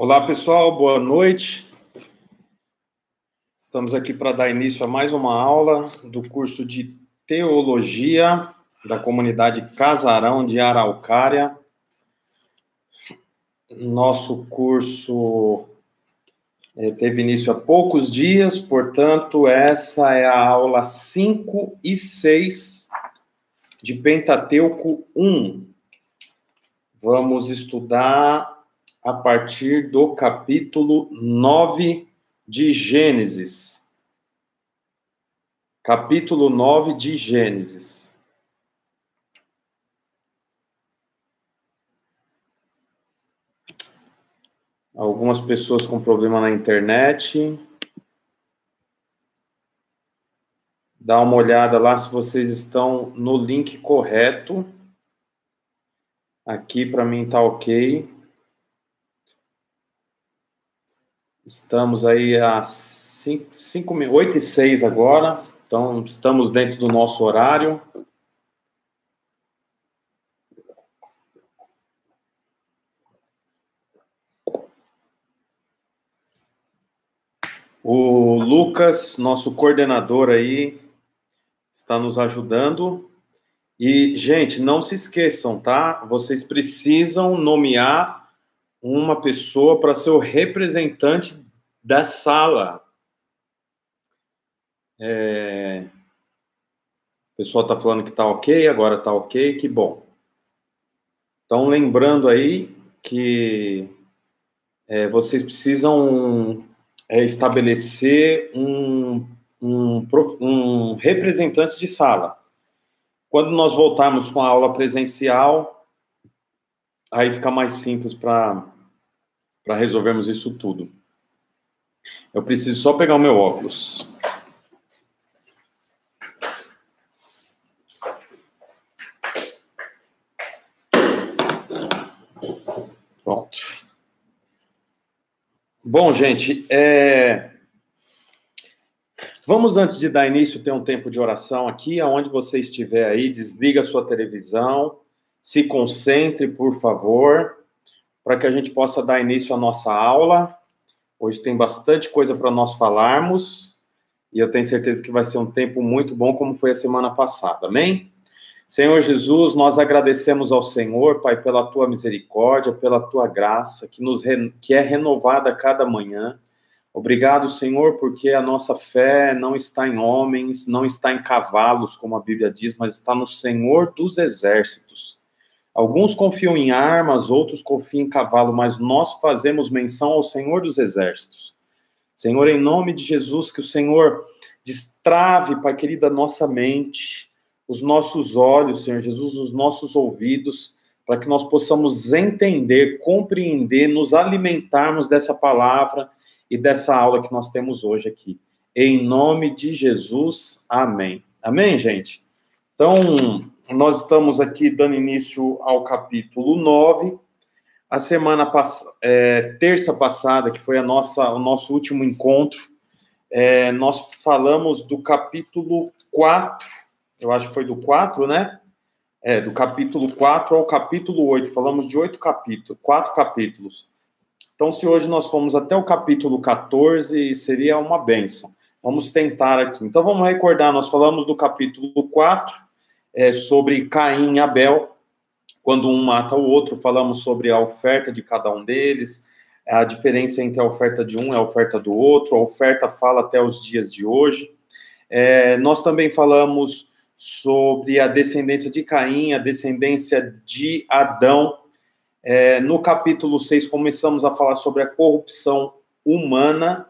Olá, pessoal, boa noite. Estamos aqui para dar início a mais uma aula do curso de Teologia da comunidade Casarão de Araucária. Nosso curso é, teve início há poucos dias, portanto, essa é a aula 5 e 6 de Pentateuco 1. Vamos estudar a partir do capítulo 9 de Gênesis. Capítulo 9 de Gênesis. Algumas pessoas com problema na internet. Dá uma olhada lá se vocês estão no link correto. Aqui para mim tá ok. Estamos aí a 5, 8 e 6 agora, então estamos dentro do nosso horário. O Lucas, nosso coordenador aí, está nos ajudando. E, gente, não se esqueçam, tá? Vocês precisam nomear uma pessoa para ser o representante da sala. É... O pessoal está falando que está ok, agora está ok, que bom. Então, lembrando aí que é, vocês precisam é, estabelecer um, um, um representante de sala. Quando nós voltarmos com a aula presencial, aí fica mais simples para resolvermos isso tudo. Eu preciso só pegar o meu óculos. Pronto. Bom, gente, é... vamos antes de dar início ter um tempo de oração aqui, aonde você estiver aí, desliga a sua televisão, se concentre, por favor, para que a gente possa dar início à nossa aula. Hoje tem bastante coisa para nós falarmos e eu tenho certeza que vai ser um tempo muito bom, como foi a semana passada. Amém? Senhor Jesus, nós agradecemos ao Senhor, Pai, pela tua misericórdia, pela tua graça, que, nos que é renovada a cada manhã. Obrigado, Senhor, porque a nossa fé não está em homens, não está em cavalos, como a Bíblia diz, mas está no Senhor dos exércitos. Alguns confiam em armas, outros confiam em cavalo, mas nós fazemos menção ao Senhor dos Exércitos. Senhor, em nome de Jesus, que o Senhor destrave, Pai querido, a nossa mente, os nossos olhos, Senhor Jesus, os nossos ouvidos, para que nós possamos entender, compreender, nos alimentarmos dessa palavra e dessa aula que nós temos hoje aqui. Em nome de Jesus, amém. Amém, gente? Então, nós estamos aqui dando início ao capítulo 9. A semana passada, é, terça passada, que foi a nossa, o nosso último encontro, é, nós falamos do capítulo 4, eu acho que foi do 4, né? É, do capítulo 4 ao capítulo 8. Falamos de oito capítulos, quatro capítulos. Então, se hoje nós formos até o capítulo 14, seria uma benção. Vamos tentar aqui. Então, vamos recordar, nós falamos do capítulo 4, é, sobre Caim e Abel, quando um mata o outro, falamos sobre a oferta de cada um deles, a diferença entre a oferta de um e a oferta do outro, a oferta fala até os dias de hoje. É, nós também falamos sobre a descendência de Caim, a descendência de Adão. É, no capítulo 6, começamos a falar sobre a corrupção humana,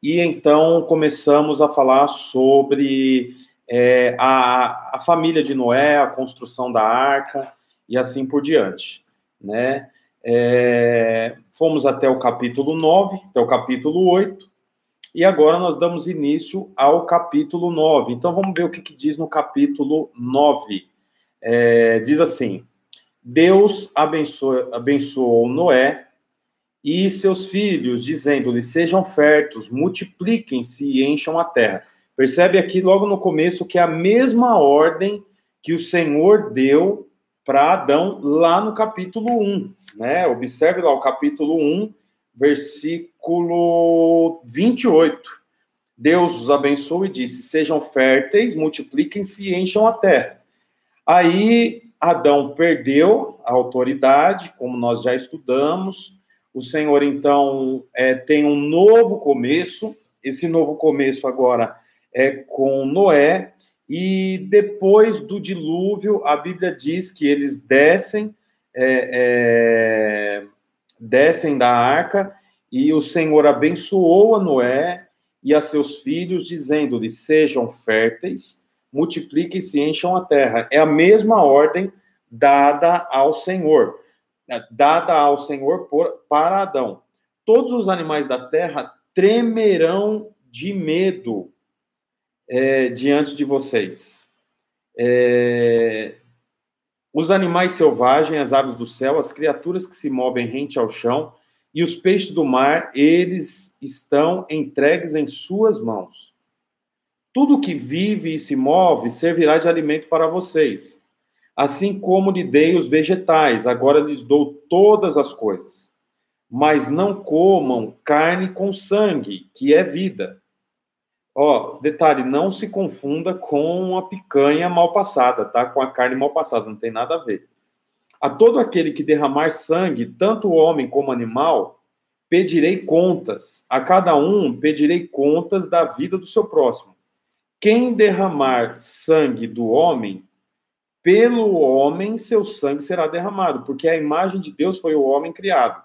e então começamos a falar sobre é, a, a família de Noé, a construção da arca e assim por diante, né? É, fomos até o capítulo 9, até o capítulo 8, e agora nós damos início ao capítulo 9. Então vamos ver o que, que diz no capítulo 9. É, diz assim: Deus abençoou, abençoou Noé e seus filhos, dizendo-lhe: Sejam férteis, multipliquem-se e encham a terra. Percebe aqui logo no começo que é a mesma ordem que o Senhor deu para Adão lá no capítulo 1, né? Observe lá o capítulo 1, versículo 28. Deus os abençoou e disse: Sejam férteis, multipliquem-se e encham a terra. Aí Adão perdeu a autoridade, como nós já estudamos. O Senhor, então, é, tem um novo começo. Esse novo começo agora é com Noé. E depois do dilúvio, a Bíblia diz que eles descem, é, é, descem da arca, e o Senhor abençoou a Noé e a seus filhos, dizendo-lhes: Sejam férteis, multipliquem-se e encham a terra. É a mesma ordem dada ao Senhor, dada ao Senhor por, para Adão. Todos os animais da terra tremerão de medo é, diante de vocês. É, os animais selvagens, as aves do céu, as criaturas que se movem rente ao chão e os peixes do mar, eles estão entregues em suas mãos. Tudo que vive e se move servirá de alimento para vocês. Assim como lhe dei os vegetais, agora lhes dou todas as coisas. Mas não comam carne com sangue, que é vida Ó, detalhe, não se confunda com a picanha mal passada, tá? Com a carne mal passada, não tem nada a ver. A todo aquele que derramar sangue, tanto homem como animal, pedirei contas. A cada um pedirei contas da vida do seu próximo. Quem derramar sangue do homem, pelo homem seu sangue será derramado, porque a imagem de Deus foi o homem criado.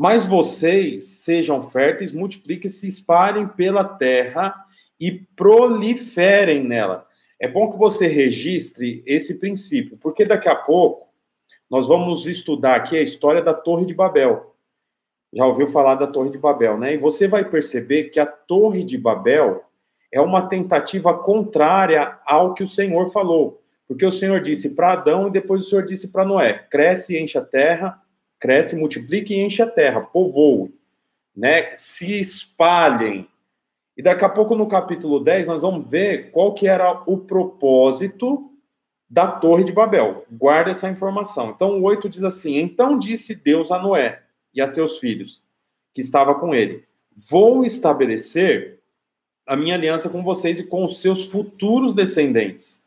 Mas vocês sejam férteis, multipliquem-se, espalhem pela terra e proliferem nela. É bom que você registre esse princípio, porque daqui a pouco nós vamos estudar aqui a história da Torre de Babel. Já ouviu falar da Torre de Babel, né? E você vai perceber que a Torre de Babel é uma tentativa contrária ao que o Senhor falou. Porque o Senhor disse para Adão e depois o Senhor disse para Noé: cresce e enche a terra, cresce, multiplique e enche a terra, povoe, né? Se espalhem. E daqui a pouco no capítulo 10 nós vamos ver qual que era o propósito da Torre de Babel. Guarda essa informação. Então o 8 diz assim: "Então disse Deus a Noé e a seus filhos, que estava com ele: Vou estabelecer a minha aliança com vocês e com os seus futuros descendentes,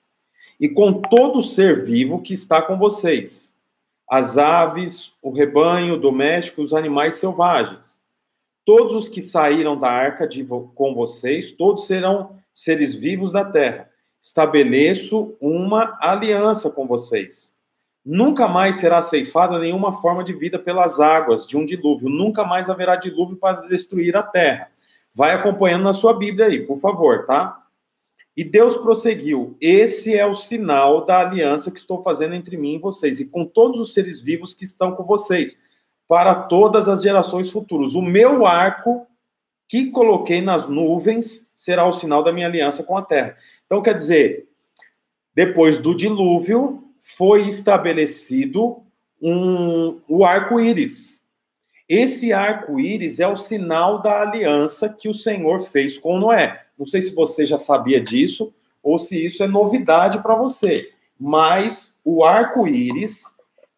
e com todo ser vivo que está com vocês." As aves, o rebanho doméstico, os animais selvagens. Todos os que saíram da arca de, com vocês, todos serão seres vivos da terra. Estabeleço uma aliança com vocês. Nunca mais será ceifada nenhuma forma de vida pelas águas de um dilúvio. Nunca mais haverá dilúvio para destruir a terra. Vai acompanhando na sua Bíblia aí, por favor, tá? E Deus prosseguiu: Esse é o sinal da aliança que estou fazendo entre mim e vocês, e com todos os seres vivos que estão com vocês, para todas as gerações futuras. O meu arco que coloquei nas nuvens será o sinal da minha aliança com a terra. Então, quer dizer, depois do dilúvio, foi estabelecido um, o arco-íris. Esse arco-íris é o sinal da aliança que o Senhor fez com Noé. Não sei se você já sabia disso ou se isso é novidade para você, mas o arco-íris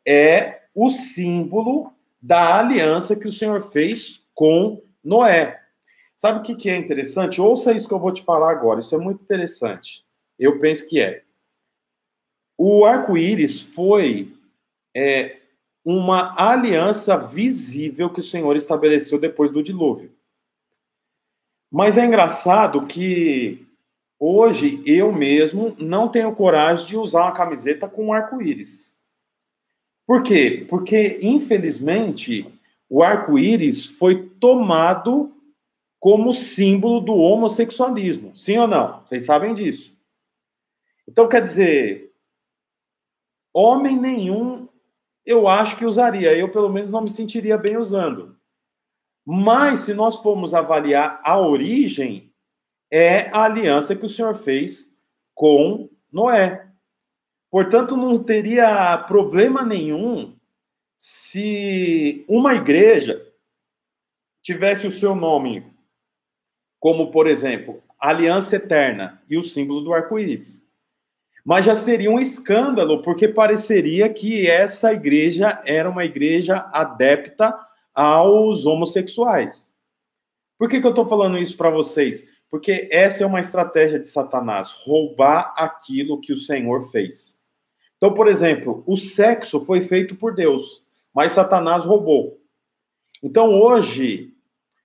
é o símbolo da aliança que o Senhor fez com Noé. Sabe o que, é interessante? Ouça isso que eu vou te falar agora, isso é muito interessante. Eu penso que é. O arco-íris foi é, uma aliança visível que o Senhor estabeleceu depois do dilúvio. Mas é engraçado que hoje eu mesmo não tenho coragem de usar uma camiseta com arco-íris. Por quê? Porque, infelizmente, o arco-íris foi tomado como símbolo do homossexualismo. Sim ou não? Vocês sabem disso. Então, quer dizer, homem nenhum eu acho que usaria. Eu, pelo menos, não me sentiria bem usando. Mas, se nós formos avaliar a origem, é a aliança que o Senhor fez com Noé. Portanto, não teria problema nenhum se uma igreja tivesse o seu nome, como, por exemplo, Aliança Eterna e o símbolo do arco-íris. Mas já seria um escândalo, porque pareceria que essa igreja era uma igreja adepta aos homossexuais. Por que, que eu estou falando isso para vocês? Porque essa é uma estratégia de Satanás, roubar aquilo que o Senhor fez. Então, por exemplo, o sexo foi feito por Deus, mas Satanás roubou. Então, hoje,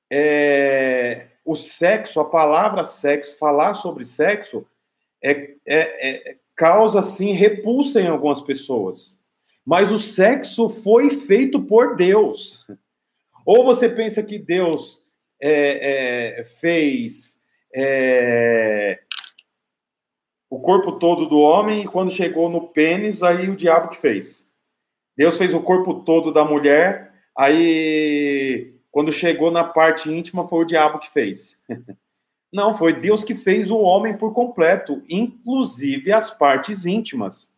é, o sexo, a palavra sexo, falar sobre sexo, é, é, é, causa, assim, repulsa em algumas pessoas. Mas o sexo foi feito por Deus. Ou você pensa que Deus é, é, fez é, o corpo todo do homem e quando chegou no pênis, aí o diabo que fez. Deus fez o corpo todo da mulher, aí quando chegou na parte íntima foi o diabo que fez. Não, foi Deus que fez o homem por completo, inclusive as partes íntimas.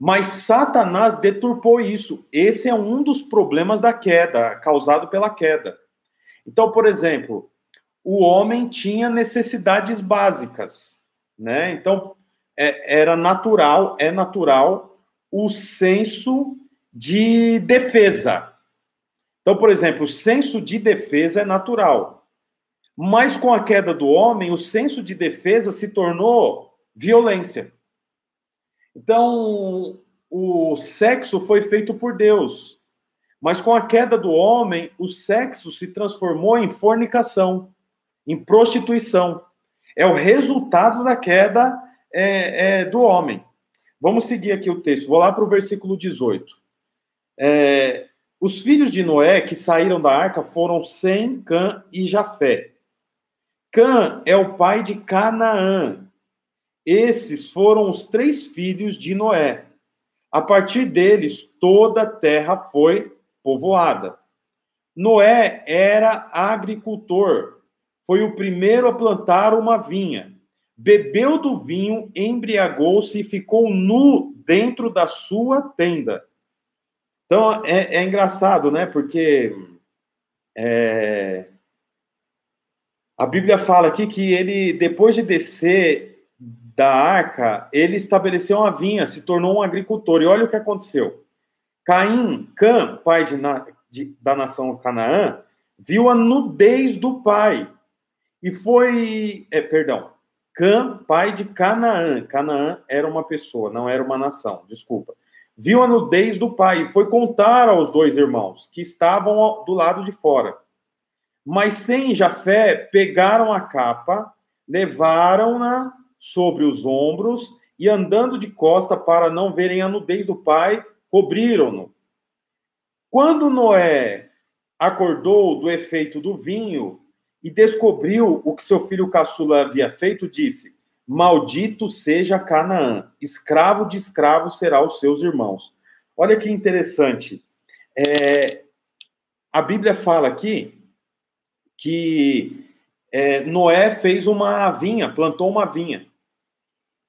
Mas Satanás deturpou isso. Esse é um dos problemas da queda, causado pela queda. Então, por exemplo, o homem tinha necessidades básicas, né? Então, é, era natural, é natural o senso de defesa. Então, por exemplo, o senso de defesa é natural. Mas com a queda do homem, o senso de defesa se tornou violência. Então, o sexo foi feito por Deus. Mas com a queda do homem, o sexo se transformou em fornicação, em prostituição. É o resultado da queda é, é, do homem. Vamos seguir aqui o texto. Vou lá para o versículo 18. É, os filhos de Noé que saíram da arca foram Sem, Cã e Jafé. Cã é o pai de Canaã. Esses foram os três filhos de Noé. A partir deles, toda a terra foi povoada. Noé era agricultor, foi o primeiro a plantar uma vinha. Bebeu do vinho, embriagou-se e ficou nu dentro da sua tenda. Então é, é engraçado, né? Porque é, a Bíblia fala aqui que ele, depois de descer da arca, ele estabeleceu uma vinha, se tornou um agricultor. E olha o que aconteceu. Caim, Cã, pai de, de, da nação Canaã, viu a nudez do pai. E foi. É, perdão. Cã, pai de Canaã. Canaã era uma pessoa, não era uma nação, desculpa. Viu a nudez do pai e foi contar aos dois irmãos, que estavam do lado de fora. Mas sem Jafé, pegaram a capa, levaram-na sobre os ombros e andando de costa para não verem a nudez do pai, cobriram-no. Quando Noé acordou do efeito do vinho e descobriu o que seu filho caçula havia feito, disse: Maldito seja Canaã, escravo de escravos será os seus irmãos. Olha que interessante. É, a Bíblia fala aqui que é, Noé fez uma vinha, plantou uma vinha.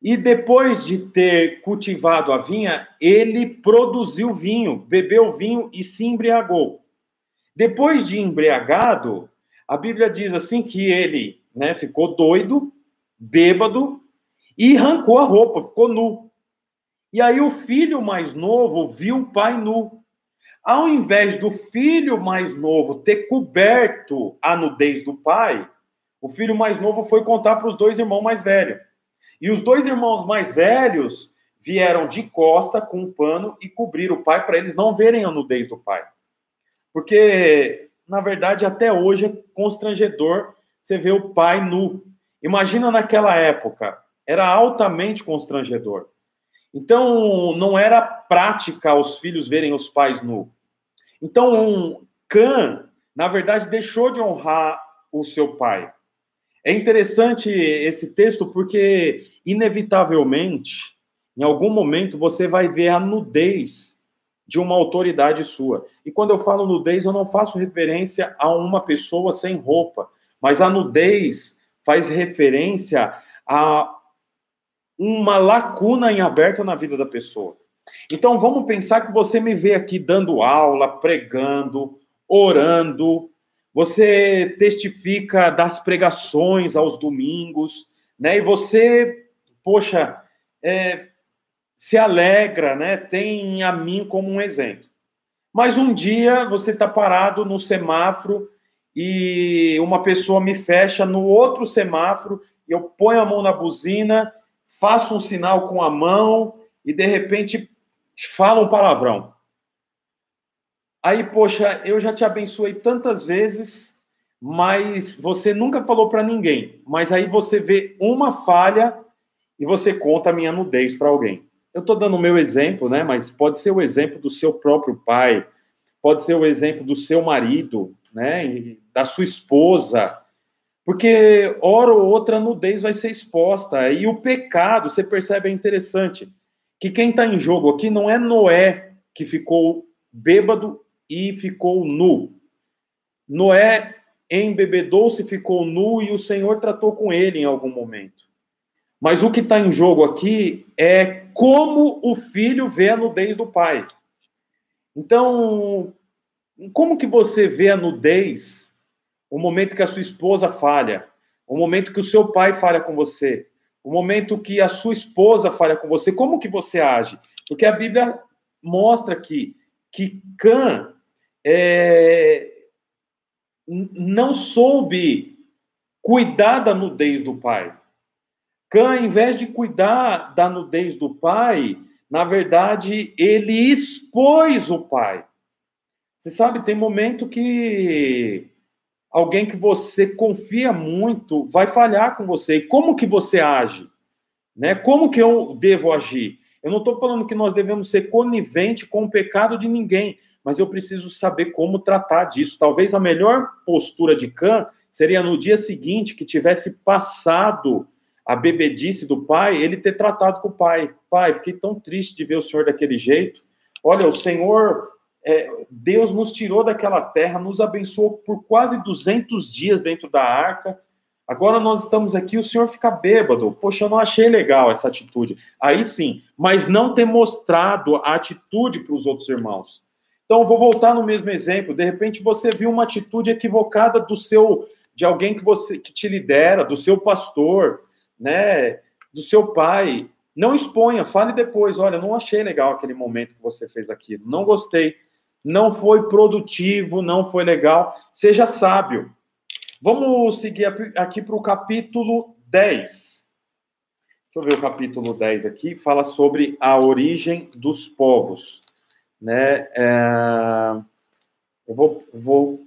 E depois de ter cultivado a vinha, ele produziu vinho, bebeu vinho e se embriagou. Depois de embriagado, a Bíblia diz assim que ele né, ficou doido, bêbado, e arrancou a roupa, ficou nu. E aí o filho mais novo viu o pai nu. Ao invés do filho mais novo ter coberto a nudez do pai, o filho mais novo foi contar para os dois irmãos mais velhos. E os dois irmãos mais velhos vieram de costa com um pano e cobriram o pai para eles não verem a nudez do pai. Porque, na verdade, até hoje é constrangedor você ver o pai nu. Imagina naquela época, era altamente constrangedor. Então, não era prática os filhos verem os pais nu. Então, um Cã, na verdade, deixou de honrar o seu pai. É interessante esse texto porque, inevitavelmente, em algum momento você vai ver a nudez de uma autoridade sua. E quando eu falo nudez, eu não faço referência a uma pessoa sem roupa, mas a nudez faz referência a uma lacuna em aberta na vida da pessoa. Então vamos pensar que você me vê aqui dando aula, pregando, orando, você testifica das pregações aos domingos, né? E você, poxa, é, se alegra, né? Tem a mim como um exemplo. Mas um dia você está parado no semáforo e uma pessoa me fecha no outro semáforo, eu ponho a mão na buzina, faço um sinal com a mão e de repente fala um palavrão. Aí, poxa, eu já te abençoei tantas vezes, mas você nunca falou para ninguém. Mas aí você vê uma falha e você conta a minha nudez para alguém. Eu estou dando o meu exemplo, né? Mas pode ser o exemplo do seu próprio pai, pode ser o exemplo do seu marido, né? Da sua esposa. Porque hora ou outra a nudez vai ser exposta. E o pecado, você percebe, é interessante. Que quem está em jogo aqui não é Noé que ficou bêbado e ficou nu. Noé embebedou-se, ficou nu e o Senhor tratou com ele em algum momento. Mas o que está em jogo aqui é como o filho vê a nudez do pai. Então, como que você vê a nudez o momento que a sua esposa falha, o momento que o seu pai falha com você, o momento que a sua esposa falha com você, como que você age? Porque a Bíblia mostra aqui que Cã é, não soube cuidar da nudez do pai. Cã, em vez de cuidar da nudez do pai, na verdade, ele expôs o pai. Você sabe, tem momento que alguém que você confia muito vai falhar com você. E como que você age? Né? Como que eu devo agir? Eu não estou falando que nós devemos ser conivente com o pecado de ninguém, mas eu preciso saber como tratar disso. Talvez a melhor postura de Cã seria no dia seguinte que tivesse passado a bebedice do pai, ele ter tratado com o pai. Pai, fiquei tão triste de ver o senhor daquele jeito. Olha, o Senhor, é, Deus nos tirou daquela terra, nos abençoou por quase 200 dias dentro da arca. Agora nós estamos aqui, o senhor fica bêbado. Poxa, eu não achei legal essa atitude. Aí sim, mas não ter mostrado a atitude para os outros irmãos. Então, vou voltar no mesmo exemplo. De repente, você viu uma atitude equivocada do seu, de alguém que você que te lidera, do seu pastor, né, do seu pai. Não exponha, fale depois. Olha, não achei legal aquele momento que você fez aquilo. Não gostei. Não foi produtivo, não foi legal. Seja sábio. Vamos seguir aqui para o capítulo 10. Deixa eu ver o capítulo 10 aqui. Fala sobre a origem dos povos. Né? É... Eu, vou, vou,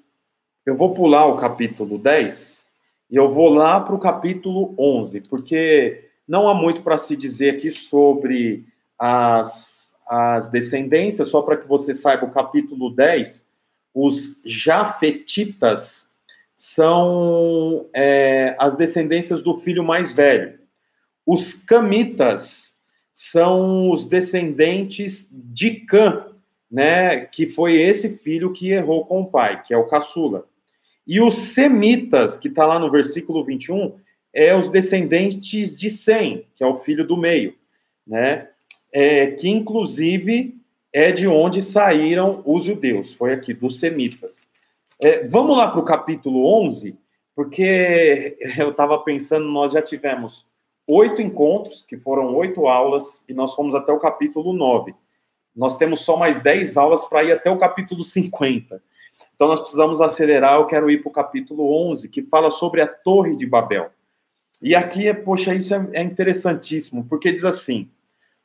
eu vou pular o capítulo 10 e eu vou lá para o capítulo 11, porque não há muito para se dizer aqui sobre as, as descendências, só para que você saiba, o capítulo 10, os jafetitas são é, as descendências do filho mais velho. Os camitas são os descendentes de Cã, né, que foi esse filho que errou com o pai, que é o caçula. E os semitas, que está lá no versículo 21, é os descendentes de Sem, que é o filho do meio, né? É, que inclusive é de onde saíram os judeus, foi aqui, dos semitas. É, vamos lá para o capítulo 11, porque eu estava pensando, nós já tivemos oito encontros, que foram oito aulas, e nós fomos até o capítulo 9. Nós temos só mais dez aulas para ir até o capítulo 50. Então nós precisamos acelerar. Eu quero ir para o capítulo 11, que fala sobre a Torre de Babel. E aqui, poxa, isso é, é interessantíssimo, porque diz assim: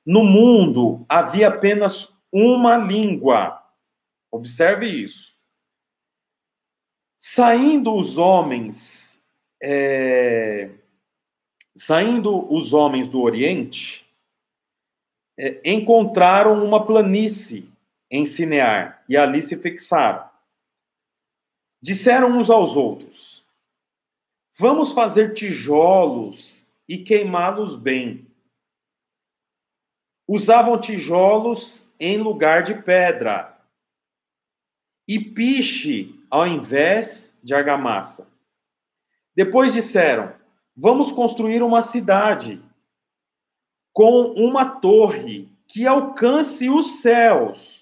no mundo havia apenas uma língua. Observe isso. Saindo os homens, é, saindo os homens do Oriente, é, encontraram uma planície em Cinear e ali se fixaram. Disseram uns aos outros: Vamos fazer tijolos e queimá-los bem. Usavam tijolos em lugar de pedra e piche ao invés de argamassa. Depois disseram: Vamos construir uma cidade com uma torre que alcance os céus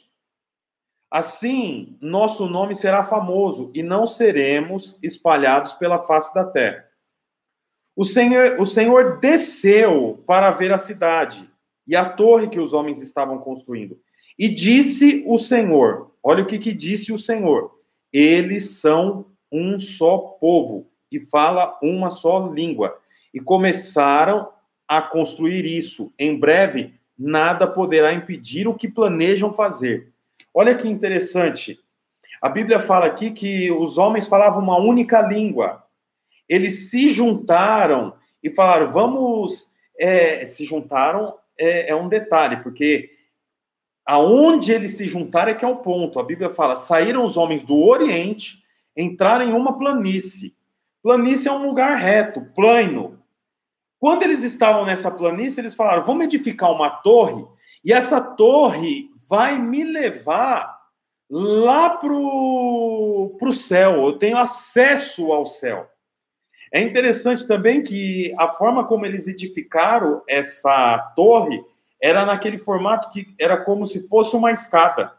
Assim, nosso nome será famoso e não seremos espalhados pela face da terra. O Senhor, o Senhor desceu para ver a cidade e a torre que os homens estavam construindo. E disse o Senhor: Olha o que, que disse o Senhor. Eles são um só povo e fala uma só língua. E começaram a construir isso. Em breve, nada poderá impedir o que planejam fazer. Olha que interessante. A Bíblia fala aqui que os homens falavam uma única língua. Eles se juntaram e falaram: vamos. É, se juntaram é, é um detalhe, porque aonde eles se juntaram é que é o ponto. A Bíblia fala: saíram os homens do Oriente, entraram em uma planície. Planície é um lugar reto, plano. Quando eles estavam nessa planície, eles falaram: vamos edificar uma torre, e essa torre vai me levar lá para o céu. Eu tenho acesso ao céu. É interessante também que a forma como eles edificaram essa torre era naquele formato que era como se fosse uma escada.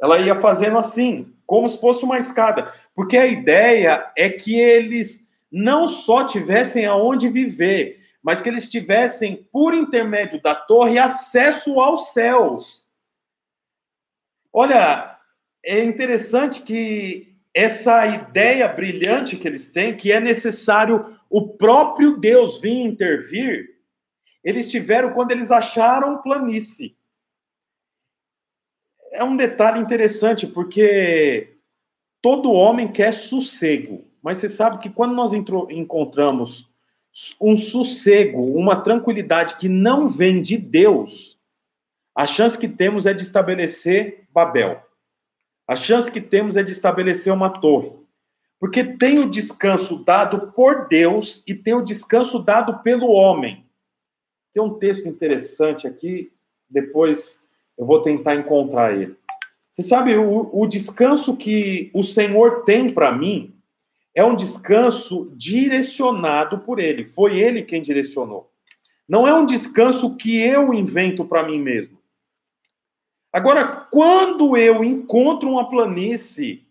Ela ia fazendo assim, como se fosse uma escada, porque a ideia é que eles não só tivessem aonde viver, mas que eles tivessem, por intermédio da torre, acesso aos céus. Olha, é interessante que essa ideia brilhante que eles têm, que é necessário o próprio Deus vir intervir, eles tiveram quando eles acharam planície. É um detalhe interessante, porque todo homem quer sossego, mas você sabe que quando nós encontramos um sossego, uma tranquilidade que não vem de Deus, a chance que temos é de estabelecer Babel. A chance que temos é de estabelecer uma torre. Porque tem o descanso dado por Deus e tem o descanso dado pelo homem. Tem um texto interessante aqui, depois eu vou tentar encontrar ele. Você sabe, o, o descanso que o Senhor tem para mim é um descanso direcionado por Ele. Foi Ele quem direcionou. Não é um descanso que eu invento para mim mesmo. Agora, quando eu encontro uma planície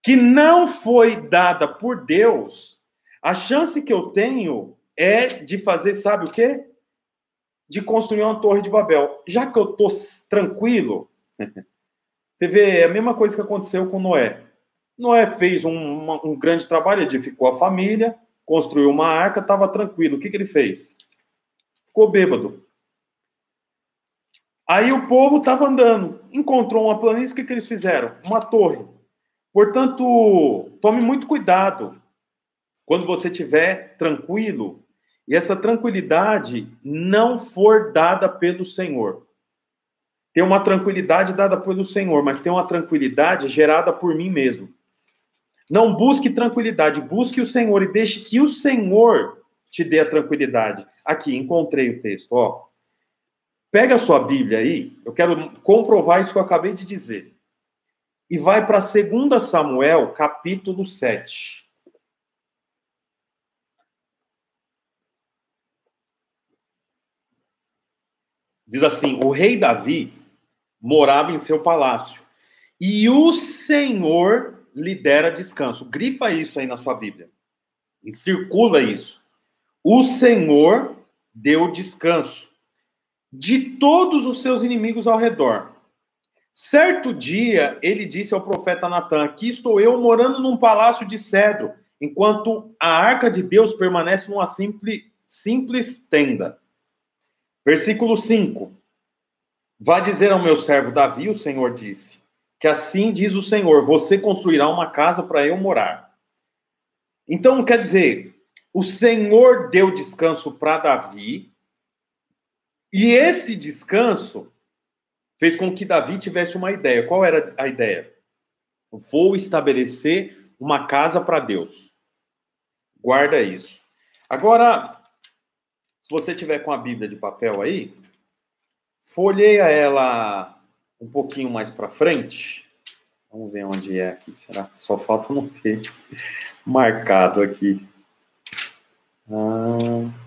que não foi dada por Deus, a chance que eu tenho é de fazer, sabe o quê? De construir uma torre de Babel. Já que eu estou tranquilo, você vê, é a mesma coisa que aconteceu com Noé. Noé fez um, uma, um grande trabalho, edificou a família, construiu uma arca, estava tranquilo. O que, que ele fez? Ficou bêbado. Aí o povo estava andando, encontrou uma planície, o que, que eles fizeram? Uma torre. Portanto, tome muito cuidado quando você estiver tranquilo e essa tranquilidade não for dada pelo Senhor. Tem uma tranquilidade dada pelo Senhor, mas tem uma tranquilidade gerada por mim mesmo. Não busque tranquilidade, busque o Senhor e deixe que o Senhor te dê a tranquilidade. Aqui, encontrei o texto, ó. Pega a sua Bíblia aí, eu quero comprovar isso que eu acabei de dizer. E vai para 2 Samuel, capítulo 7. Diz assim: o rei Davi morava em seu palácio, e o Senhor lhe dera descanso. Grifa isso aí na sua Bíblia. E circula isso. O Senhor deu descanso de todos os seus inimigos ao redor. Certo dia, ele disse ao profeta Natan: Aqui estou eu morando num palácio de cedro, enquanto a arca de Deus permanece numa simples, simples tenda. Versículo 5: Vá dizer ao meu servo Davi, o Senhor disse, que assim diz o Senhor: Você construirá uma casa para eu morar. Então, quer dizer, o Senhor deu descanso para Davi, e esse descanso fez com que Davi tivesse uma ideia. Qual era a ideia? Vou estabelecer uma casa para Deus. Guarda isso. Agora, se você tiver com a Bíblia de papel aí, folheia ela um pouquinho mais para frente. Vamos ver onde é aqui. Será? Só falta não ter marcado aqui. Ah.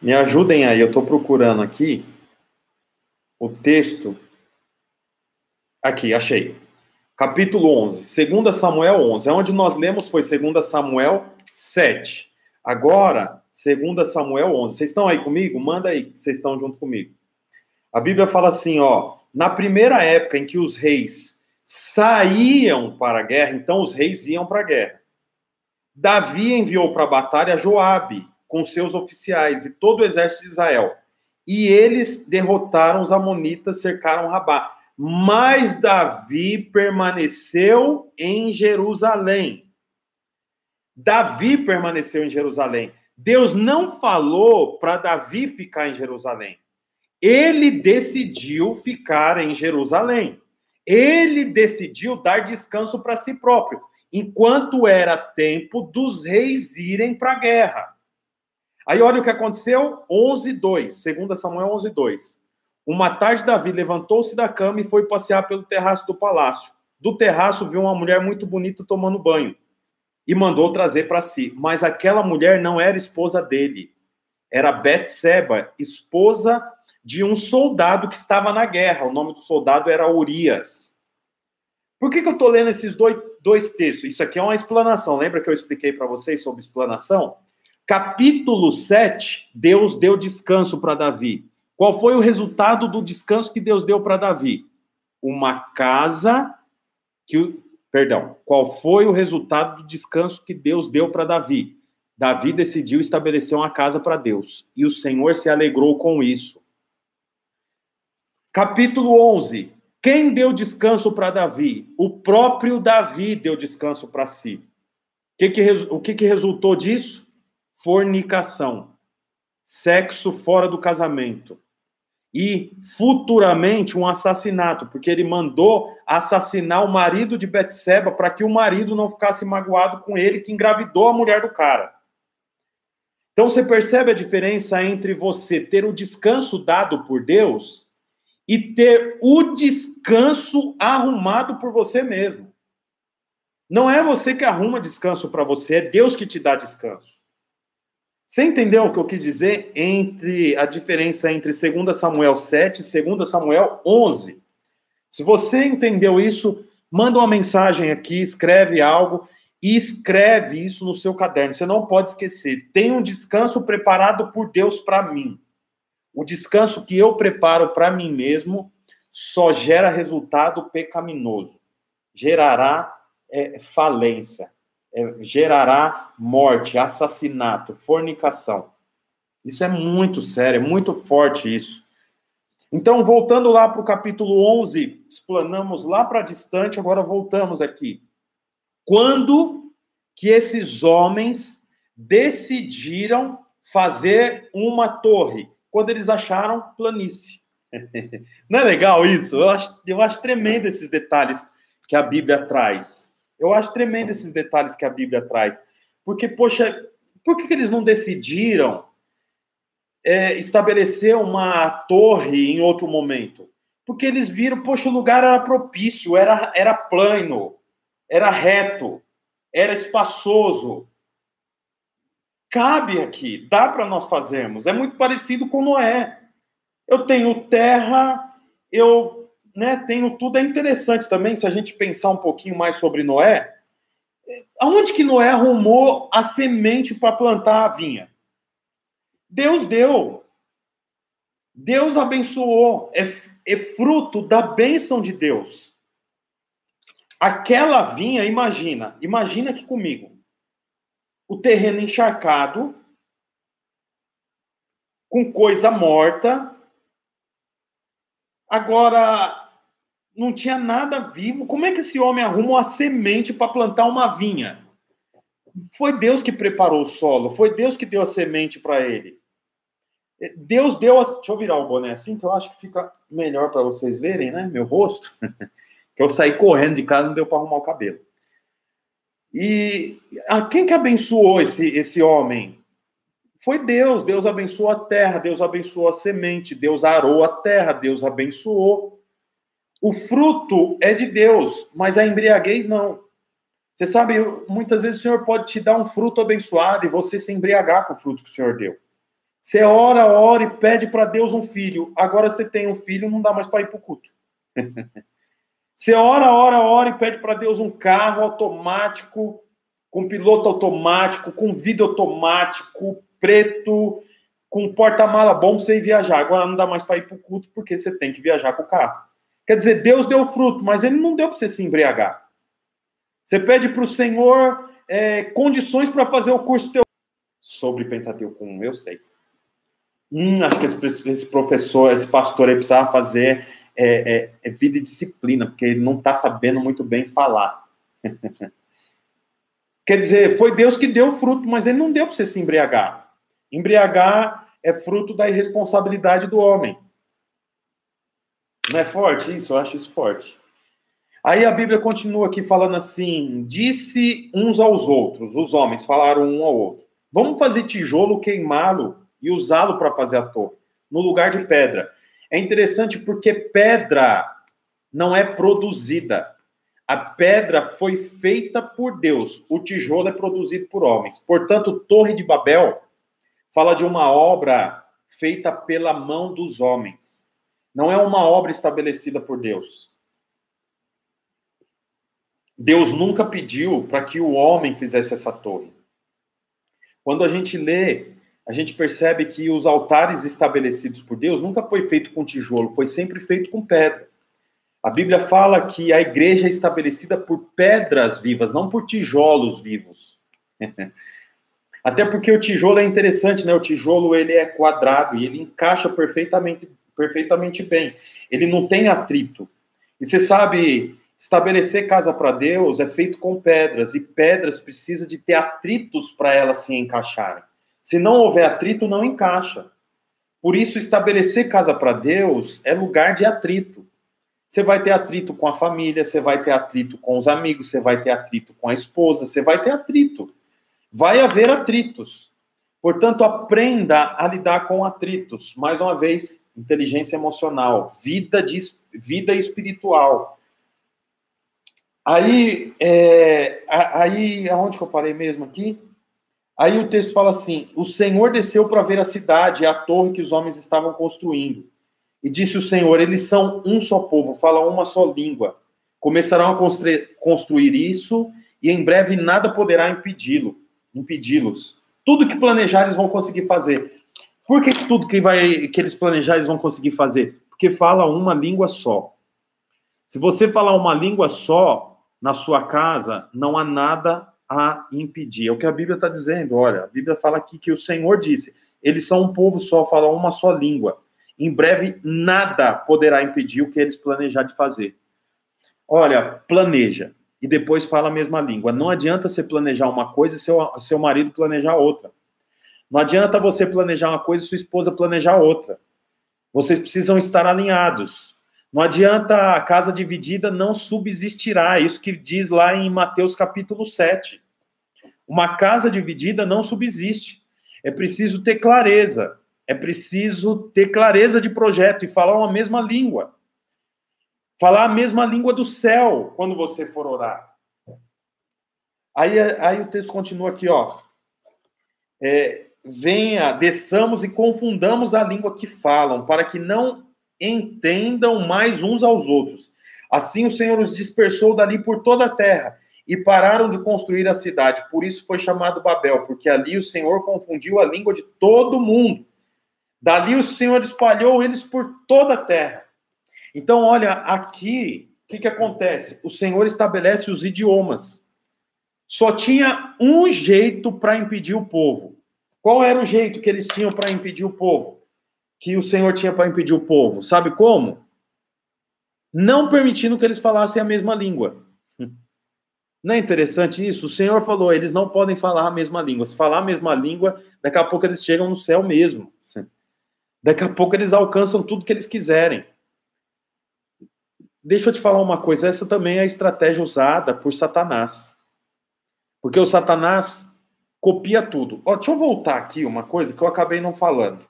Me ajudem aí, eu estou procurando aqui o texto. Aqui, achei. Capítulo 11, 2 Samuel 11. Onde nós lemos foi 2 Samuel 7. Agora, 2 Samuel 11. Vocês estão aí comigo? Manda aí, vocês estão junto comigo. A Bíblia fala assim, ó, na primeira época em que os reis saíam para a guerra, então os reis iam para a guerra. Davi enviou para a batalha Joabe com seus oficiais e todo o exército de Israel. E eles derrotaram os amonitas, cercaram Rabá. Mas Davi permaneceu em Jerusalém. Davi permaneceu em Jerusalém. Deus não falou para Davi ficar em Jerusalém. Ele decidiu ficar em Jerusalém. Ele decidiu dar descanso para si próprio, enquanto era tempo dos reis irem para a guerra. Aí olha o que aconteceu, 11:2, 2 Samuel 11:2. Uma tarde Davi levantou-se da cama e foi passear pelo terraço do palácio. Do terraço viu uma mulher muito bonita tomando banho e mandou trazer para si. Mas aquela mulher não era esposa dele. Era Betseba, esposa de um soldado que estava na guerra. O nome do soldado era Urias. Por que, que eu estou lendo esses dois, dois textos? Isso aqui é uma explanação. Lembra que eu expliquei para vocês sobre explanação? Capítulo 7, Deus deu descanso para Davi. Qual foi o resultado do descanso que Deus deu para Davi? Uma casa que. Perdão. Qual foi o resultado do descanso que Deus deu para Davi? Davi decidiu estabelecer uma casa para Deus. E o Senhor se alegrou com isso. Capítulo 11. Quem deu descanso para Davi? O próprio Davi deu descanso para si. Que que, o que, que resultou disso? Fornicação. Sexo fora do casamento e futuramente um assassinato, porque ele mandou assassinar o marido de Betseba para que o marido não ficasse magoado com ele que engravidou a mulher do cara. Então você percebe a diferença entre você ter o descanso dado por Deus e ter o descanso arrumado por você mesmo. Não é você que arruma descanso para você, é Deus que te dá descanso. Você entendeu o que eu quis dizer entre a diferença entre 2 Samuel 7 e 2 Samuel 11? Se você entendeu isso, manda uma mensagem aqui, escreve algo e escreve isso no seu caderno. Você não pode esquecer. Tem um descanso preparado por Deus para mim. O descanso que eu preparo para mim mesmo só gera resultado pecaminoso. Gerará é, falência gerará morte, assassinato, fornicação. Isso é muito sério, é muito forte isso. Então, voltando lá para o capítulo 11, explanamos lá para distante, agora voltamos aqui. Quando que esses homens decidiram fazer uma torre? Quando eles acharam planície. Não é legal isso? Eu acho, eu acho tremendo esses detalhes que a Bíblia traz. Eu acho tremendo esses detalhes que a Bíblia traz. Porque, poxa, por que, que eles não decidiram é, estabelecer uma torre em outro momento? Porque eles viram, poxa, o lugar era propício, era, era plano, era reto, era espaçoso. Cabe aqui, dá para nós fazermos. É muito parecido com Noé. Eu tenho terra, eu né, tenho tudo. É interessante também, se a gente pensar um pouquinho mais sobre Noé, aonde que Noé arrumou a semente para plantar a vinha? Deus deu. Deus abençoou. É, é fruto da bênção de Deus. Aquela vinha, imagina, imagina aqui comigo. O terreno encharcado, com coisa morta. Agora, não tinha nada vivo. Como é que esse homem arruma uma semente para plantar uma vinha? Foi Deus que preparou o solo, foi Deus que deu a semente para ele. Deus deu a. Deixa eu virar o boné assim, que eu acho que fica melhor para vocês verem, né? Meu rosto. que eu saí correndo de casa não deu para arrumar o cabelo. E a quem que abençoou esse, esse homem? Foi Deus. Deus abençoou a terra, Deus abençoou a semente, Deus arou a terra, Deus abençoou. O fruto é de Deus, mas a embriaguez não. Você sabe, muitas vezes o Senhor pode te dar um fruto abençoado e você se embriagar com o fruto que o Senhor deu. Você ora, ora e pede para Deus um filho. Agora você tem um filho, não dá mais para ir para o culto. você ora, ora, ora e pede para Deus um carro automático com piloto automático, com vidro automático, preto, com porta-mala bom para você ir viajar. Agora não dá mais para ir para o culto porque você tem que viajar com o carro. Quer dizer, Deus deu fruto, mas ele não deu para você se embriagar. Você pede para o Senhor é, condições para fazer o curso teu sobre Pentateuco 1, eu sei. Hum, acho que esse, esse, professor, esse pastor aí precisava fazer é, é, é vida e disciplina, porque ele não está sabendo muito bem falar. Quer dizer, foi Deus que deu o fruto, mas ele não deu para você se embriagar. Embriagar é fruto da irresponsabilidade do homem. Não é forte isso? Eu acho isso forte. Aí a Bíblia continua aqui falando assim: disse uns aos outros, os homens falaram um ao outro: vamos fazer tijolo, queimá-lo e usá-lo para fazer a torre, no lugar de pedra. É interessante porque pedra não é produzida. A pedra foi feita por Deus, o tijolo é produzido por homens. Portanto, Torre de Babel fala de uma obra feita pela mão dos homens. Não é uma obra estabelecida por Deus. Deus nunca pediu para que o homem fizesse essa torre. Quando a gente lê, a gente percebe que os altares estabelecidos por Deus nunca foi feito com tijolo, foi sempre feito com pedra. A Bíblia fala que a igreja é estabelecida por pedras vivas, não por tijolos vivos. Até porque o tijolo é interessante, né? O tijolo ele é quadrado e ele encaixa perfeitamente, perfeitamente bem. Ele não tem atrito. E você sabe Estabelecer casa para Deus é feito com pedras, e pedras precisa de ter atritos para elas se encaixarem. Se não houver atrito, não encaixa. Por isso, estabelecer casa para Deus é lugar de atrito. Você vai ter atrito com a família, você vai ter atrito com os amigos, você vai ter atrito com a esposa, você vai ter atrito. Vai haver atritos. Portanto, aprenda a lidar com atritos. Mais uma vez, inteligência emocional, vida, de, vida espiritual. Aí, é, aí, aonde que eu parei mesmo aqui? Aí o texto fala assim: O Senhor desceu para ver a cidade e a torre que os homens estavam construindo. E disse o Senhor: Eles são um só povo, falam uma só língua. Começarão a construir isso e em breve nada poderá impedi-lo, impedi-los. Tudo que planejar eles vão conseguir fazer. Por que tudo que vai que eles planejar eles vão conseguir fazer? Porque fala uma língua só. Se você falar uma língua só, na sua casa, não há nada a impedir. É o que a Bíblia está dizendo. Olha, a Bíblia fala aqui que o Senhor disse: eles são um povo só, falam uma só língua. Em breve, nada poderá impedir o que eles planejar de fazer. Olha, planeja e depois fala a mesma língua. Não adianta você planejar uma coisa e seu, seu marido planejar outra. Não adianta você planejar uma coisa e sua esposa planejar outra. Vocês precisam estar alinhados. Não adianta a casa dividida não subsistirá. É isso que diz lá em Mateus capítulo 7. Uma casa dividida não subsiste. É preciso ter clareza. É preciso ter clareza de projeto e falar uma mesma língua. Falar a mesma língua do céu quando você for orar. Aí, aí o texto continua aqui, ó. É, venha, desçamos e confundamos a língua que falam, para que não entendam mais uns aos outros. Assim o Senhor os dispersou dali por toda a terra e pararam de construir a cidade. Por isso foi chamado Babel, porque ali o Senhor confundiu a língua de todo mundo. Dali o Senhor espalhou eles por toda a terra. Então, olha, aqui, o que, que acontece? O Senhor estabelece os idiomas. Só tinha um jeito para impedir o povo. Qual era o jeito que eles tinham para impedir o povo? que o Senhor tinha para impedir o povo. Sabe como? Não permitindo que eles falassem a mesma língua. Não é interessante isso? O Senhor falou, eles não podem falar a mesma língua. Se falar a mesma língua, daqui a pouco eles chegam no céu mesmo. Daqui a pouco eles alcançam tudo que eles quiserem. Deixa eu te falar uma coisa, essa também é a estratégia usada por Satanás. Porque o Satanás copia tudo. Ó, deixa eu voltar aqui uma coisa que eu acabei não falando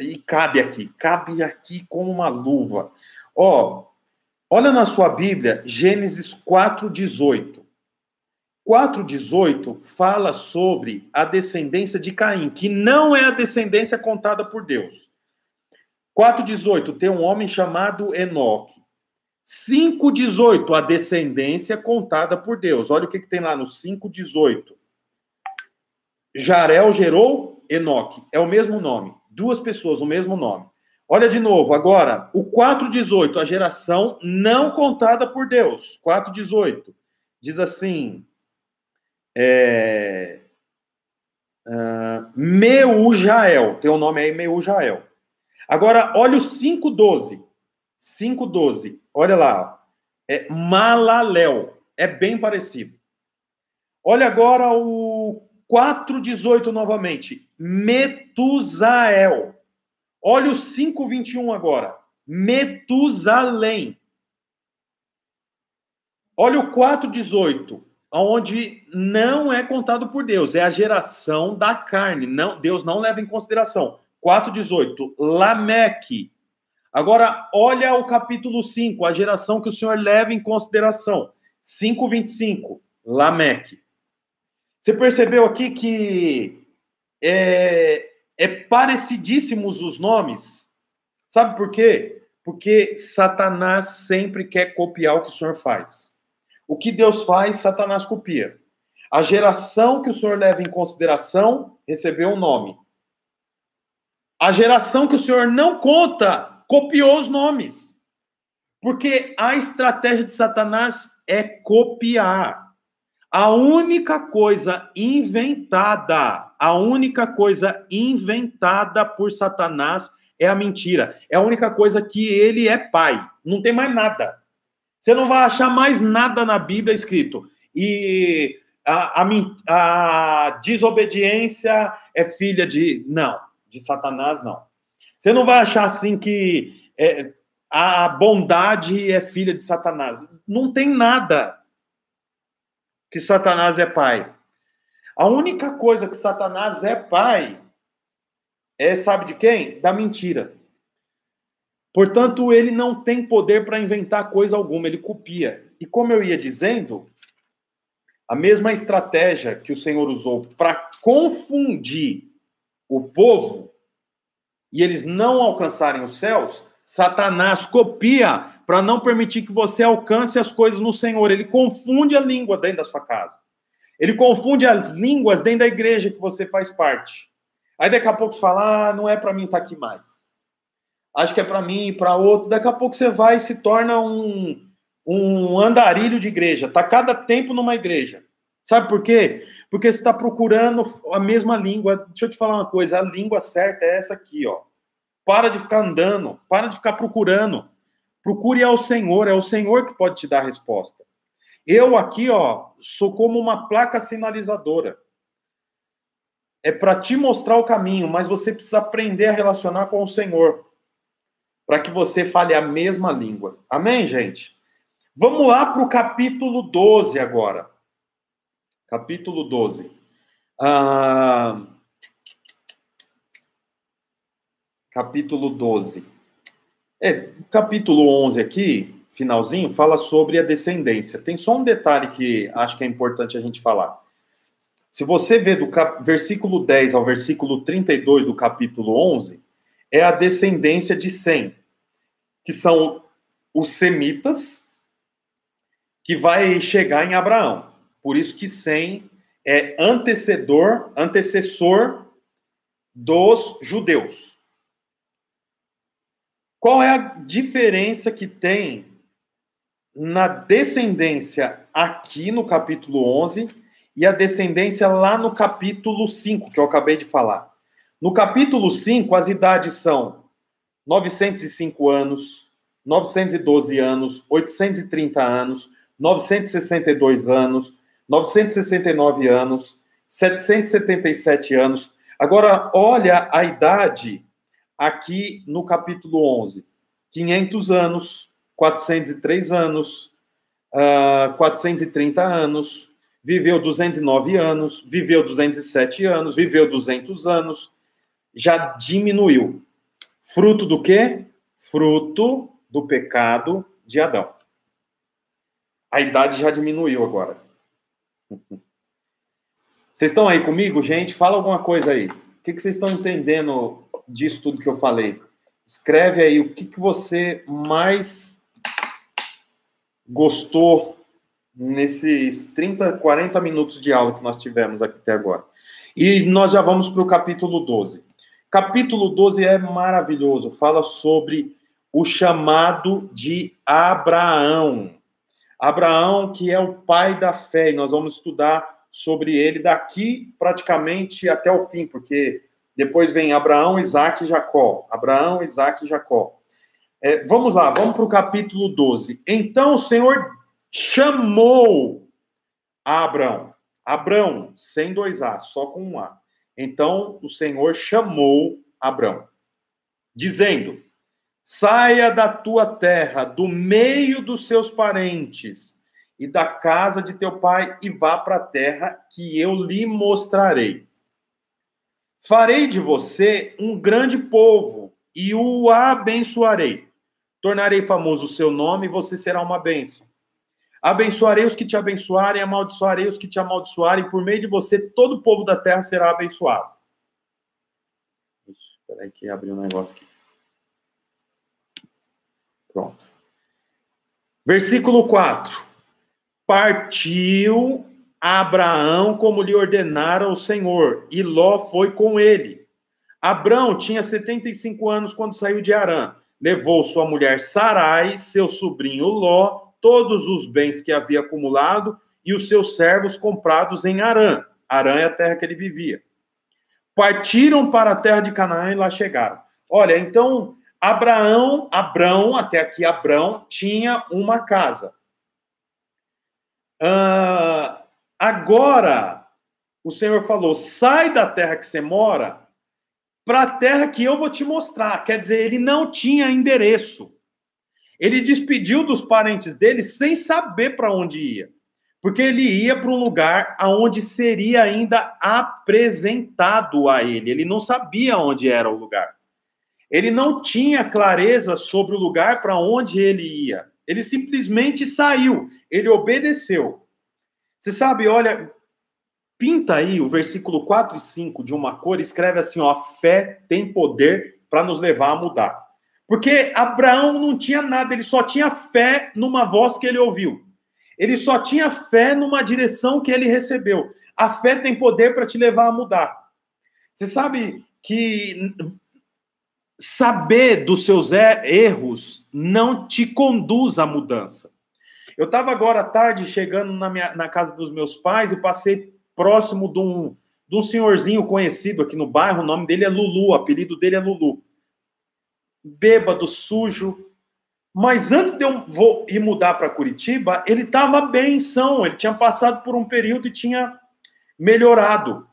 e cabe aqui, cabe aqui como uma luva. Ó, olha na sua Bíblia, Gênesis 4:18. 4:18 fala sobre a descendência de Caim, que não é a descendência contada por Deus. 4:18 tem um homem chamado Enoque. 5,18, a descendência contada por Deus. Olha o que, que tem lá no 5,18. Jarel gerou Enoque. É o mesmo nome. Duas pessoas, o mesmo nome. Olha de novo, agora, o 4,18, a geração não contada por Deus. 4,18. Diz assim. É, uh, Meujael. Tem o um nome aí, Meujael. Agora, olha o 5,12. 5,12. Olha lá. É Malaléu. É bem parecido. Olha agora o 4,18 novamente. Metusael. Olha o 5,21 agora. Metusalém. Olha o 4,18. Onde não é contado por Deus. É a geração da carne. Não, Deus não leva em consideração. 4,18. Lameque. Agora, olha o capítulo 5, a geração que o Senhor leva em consideração. 5,25, Lameque. Você percebeu aqui que é, é parecidíssimos os nomes? Sabe por quê? Porque Satanás sempre quer copiar o que o Senhor faz. O que Deus faz, Satanás copia. A geração que o Senhor leva em consideração recebeu um nome. A geração que o Senhor não conta copiou os nomes. Porque a estratégia de Satanás é copiar. A única coisa inventada, a única coisa inventada por Satanás é a mentira. É a única coisa que ele é pai. Não tem mais nada. Você não vai achar mais nada na Bíblia escrito. E a, a, a desobediência é filha de. Não, de Satanás, não. Você não vai achar assim que é, a bondade é filha de Satanás. Não tem nada que Satanás é pai. A única coisa que Satanás é pai é, sabe de quem? Da mentira. Portanto, ele não tem poder para inventar coisa alguma, ele copia. E como eu ia dizendo, a mesma estratégia que o Senhor usou para confundir o povo e eles não alcançarem os céus, Satanás copia para não permitir que você alcance as coisas no Senhor. Ele confunde a língua dentro da sua casa. Ele confunde as línguas dentro da igreja que você faz parte. Aí daqui a pouco você fala: ah, não é para mim estar tá aqui mais. Acho que é para mim, para outro. Daqui a pouco você vai e se torna um, um andarilho de igreja. Tá cada tempo numa igreja. Sabe por quê? Porque você está procurando a mesma língua. Deixa eu te falar uma coisa: a língua certa é essa aqui, ó. Para de ficar andando, para de ficar procurando. Procure ao Senhor, é o Senhor que pode te dar a resposta. Eu aqui, ó, sou como uma placa sinalizadora. É para te mostrar o caminho, mas você precisa aprender a relacionar com o Senhor, para que você fale a mesma língua. Amém, gente? Vamos lá para o capítulo 12 agora capítulo 12. Ah, capítulo 12. É, capítulo 11 aqui, finalzinho, fala sobre a descendência. Tem só um detalhe que acho que é importante a gente falar. Se você vê do cap... versículo 10 ao versículo 32 do capítulo 11, é a descendência de Sem, que são os semitas, que vai chegar em Abraão. Por isso que Sem é antecedor, antecessor dos judeus. Qual é a diferença que tem na descendência aqui no capítulo 11 e a descendência lá no capítulo 5, que eu acabei de falar? No capítulo 5, as idades são 905 anos, 912 anos, 830 anos, 962 anos, 969 anos, 777 anos. Agora, olha a idade aqui no capítulo 11: 500 anos, 403 anos, uh, ah, 430 anos, viveu 209 anos, viveu 207 anos, viveu 200 anos, já diminuiu. Fruto do quê? Fruto do pecado de Adão. A idade já diminuiu agora. Vocês estão aí comigo, gente? Fala alguma coisa aí. Que, que vocês estão entendendo disso tudo que eu falei? Escreve aí o que, que você mais gostou nesses 30, 40 minutos de aula que nós tivemos aqui até agora. E nós já vamos para o capítulo 12. Capítulo 12 é maravilhoso, fala sobre o chamado de Abraão. Abraão, que é o pai da fé, e nós vamos estudar sobre ele daqui praticamente até o fim, porque depois vem Abraão, Isaac e Jacó. Abraão, Isaac e Jacó. É, vamos lá, vamos para o capítulo 12. Então o Senhor chamou Abraão. Abraão, sem dois A, só com um A. Então o Senhor chamou Abraão, dizendo: Saia da tua terra, do meio dos seus parentes e da casa de teu pai, e vá para a terra que eu lhe mostrarei. Farei de você um grande povo e o abençoarei. Tornarei famoso o seu nome e você será uma bênção. Abençoarei os que te abençoarem, amaldiçoarei os que te amaldiçoarem, por meio de você todo o povo da terra será abençoado. Espera aí que abriu um negócio aqui. Pronto. Versículo 4. Partiu Abraão como lhe ordenara o Senhor, e Ló foi com ele. Abraão tinha 75 anos quando saiu de Arã. Levou sua mulher Sarai, seu sobrinho Ló, todos os bens que havia acumulado e os seus servos comprados em Arã. Arã é a terra que ele vivia. Partiram para a terra de Canaã e lá chegaram. Olha, então Abraão, Abrão, até aqui Abrão, tinha uma casa. Uh, agora, o Senhor falou: sai da terra que você mora para a terra que eu vou te mostrar. Quer dizer, ele não tinha endereço. Ele despediu dos parentes dele sem saber para onde ia. Porque ele ia para um lugar aonde seria ainda apresentado a ele. Ele não sabia onde era o lugar. Ele não tinha clareza sobre o lugar para onde ele ia. Ele simplesmente saiu, ele obedeceu. Você sabe, olha, pinta aí o versículo 4 e 5 de uma cor, escreve assim: ó, fé tem poder para nos levar a mudar. Porque Abraão não tinha nada, ele só tinha fé numa voz que ele ouviu. Ele só tinha fé numa direção que ele recebeu. A fé tem poder para te levar a mudar. Você sabe que saber dos seus erros não te conduz à mudança. Eu estava agora à tarde chegando na, minha, na casa dos meus pais e passei próximo de um, de um senhorzinho conhecido aqui no bairro, o nome dele é Lulu, o apelido dele é Lulu. Bêbado, sujo. Mas antes de eu vou ir mudar para Curitiba, ele estava bem em São, ele tinha passado por um período e tinha melhorado.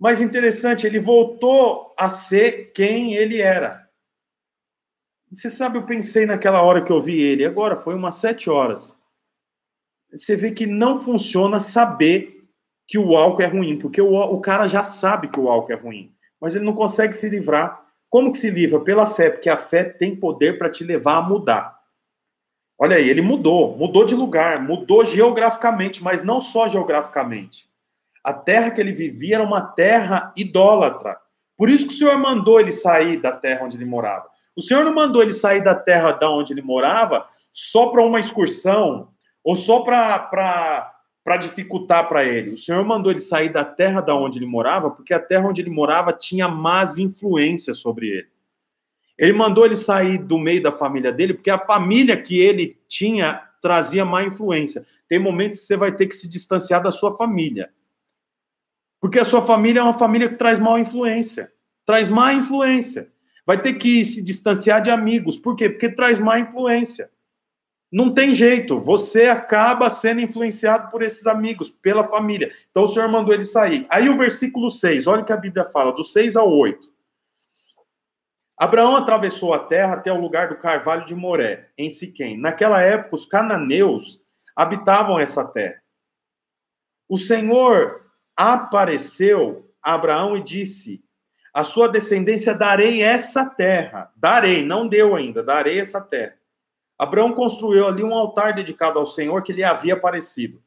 Mas interessante, ele voltou a ser quem ele era. Você sabe, eu pensei naquela hora que eu vi ele, agora foi umas sete horas. Você vê que não funciona saber que o álcool é ruim, porque o, o cara já sabe que o álcool é ruim, mas ele não consegue se livrar. Como que se livra? Pela fé, porque a fé tem poder para te levar a mudar. Olha aí, ele mudou, mudou de lugar, mudou geograficamente, mas não só geograficamente. A terra que ele vivia era uma terra idólatra. Por isso que o Senhor mandou ele sair da terra onde ele morava. O Senhor não mandou ele sair da terra da onde ele morava só para uma excursão ou só para dificultar para ele. O Senhor mandou ele sair da terra da onde ele morava porque a terra onde ele morava tinha más influências sobre ele. Ele mandou ele sair do meio da família dele porque a família que ele tinha trazia má influência. Tem momentos que você vai ter que se distanciar da sua família. Porque a sua família é uma família que traz má influência. Traz má influência. Vai ter que se distanciar de amigos. Por quê? Porque traz má influência. Não tem jeito. Você acaba sendo influenciado por esses amigos, pela família. Então o Senhor mandou ele sair. Aí o versículo 6, olha o que a Bíblia fala, do 6 ao 8. Abraão atravessou a terra até o lugar do carvalho de Moré, em Siquém. Naquela época, os cananeus habitavam essa terra. O Senhor apareceu Abraão e disse: A sua descendência darei essa terra. Darei, não deu ainda, darei essa terra. Abraão construiu ali um altar dedicado ao Senhor que lhe havia aparecido.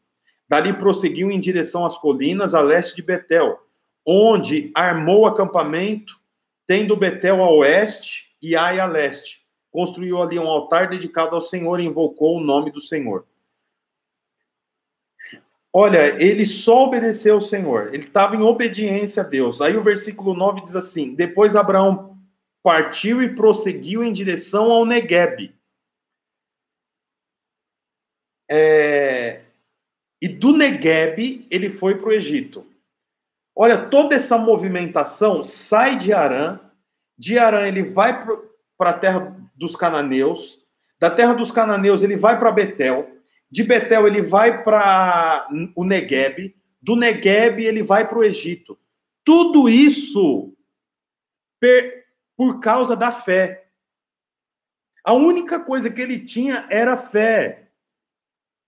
Dali prosseguiu em direção às colinas a leste de Betel, onde armou acampamento, tendo Betel a oeste e Ai a leste. construiu ali um altar dedicado ao Senhor e invocou o nome do Senhor. Olha, ele só obedeceu ao Senhor, ele estava em obediência a Deus. Aí o versículo 9 diz assim: Depois Abraão partiu e prosseguiu em direção ao Negueb. É... E do Negueb ele foi para o Egito. Olha, toda essa movimentação sai de Arã, de Arã ele vai para a terra dos cananeus, da terra dos cananeus ele vai para Betel, de Betel ele vai para o Negueb, do Negueb ele vai para o Egito. Tudo isso per, por causa da fé. A única coisa que ele tinha era fé.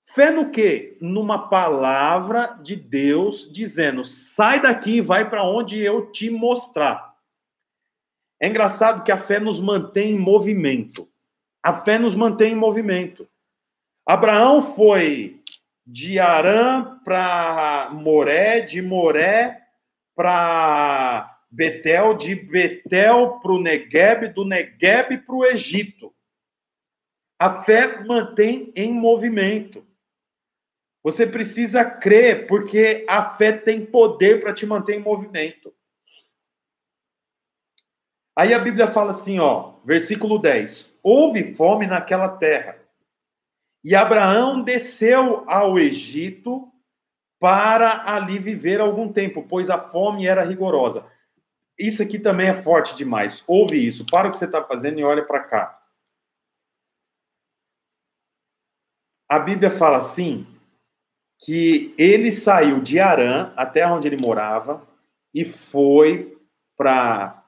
Fé no quê? Numa palavra de Deus dizendo: sai daqui e vai para onde eu te mostrar. É engraçado que a fé nos mantém em movimento. A fé nos mantém em movimento. Abraão foi de Arã para Moré, de Moré para Betel, de Betel para o Negueb, do Negueb para o Egito. A fé mantém em movimento. Você precisa crer, porque a fé tem poder para te manter em movimento. Aí a Bíblia fala assim, ó, versículo 10: Houve fome naquela terra e Abraão desceu ao Egito para ali viver algum tempo, pois a fome era rigorosa. Isso aqui também é forte demais. Ouve isso, para o que você está fazendo e olha para cá. A Bíblia fala assim que ele saiu de Arã, até onde ele morava, e foi para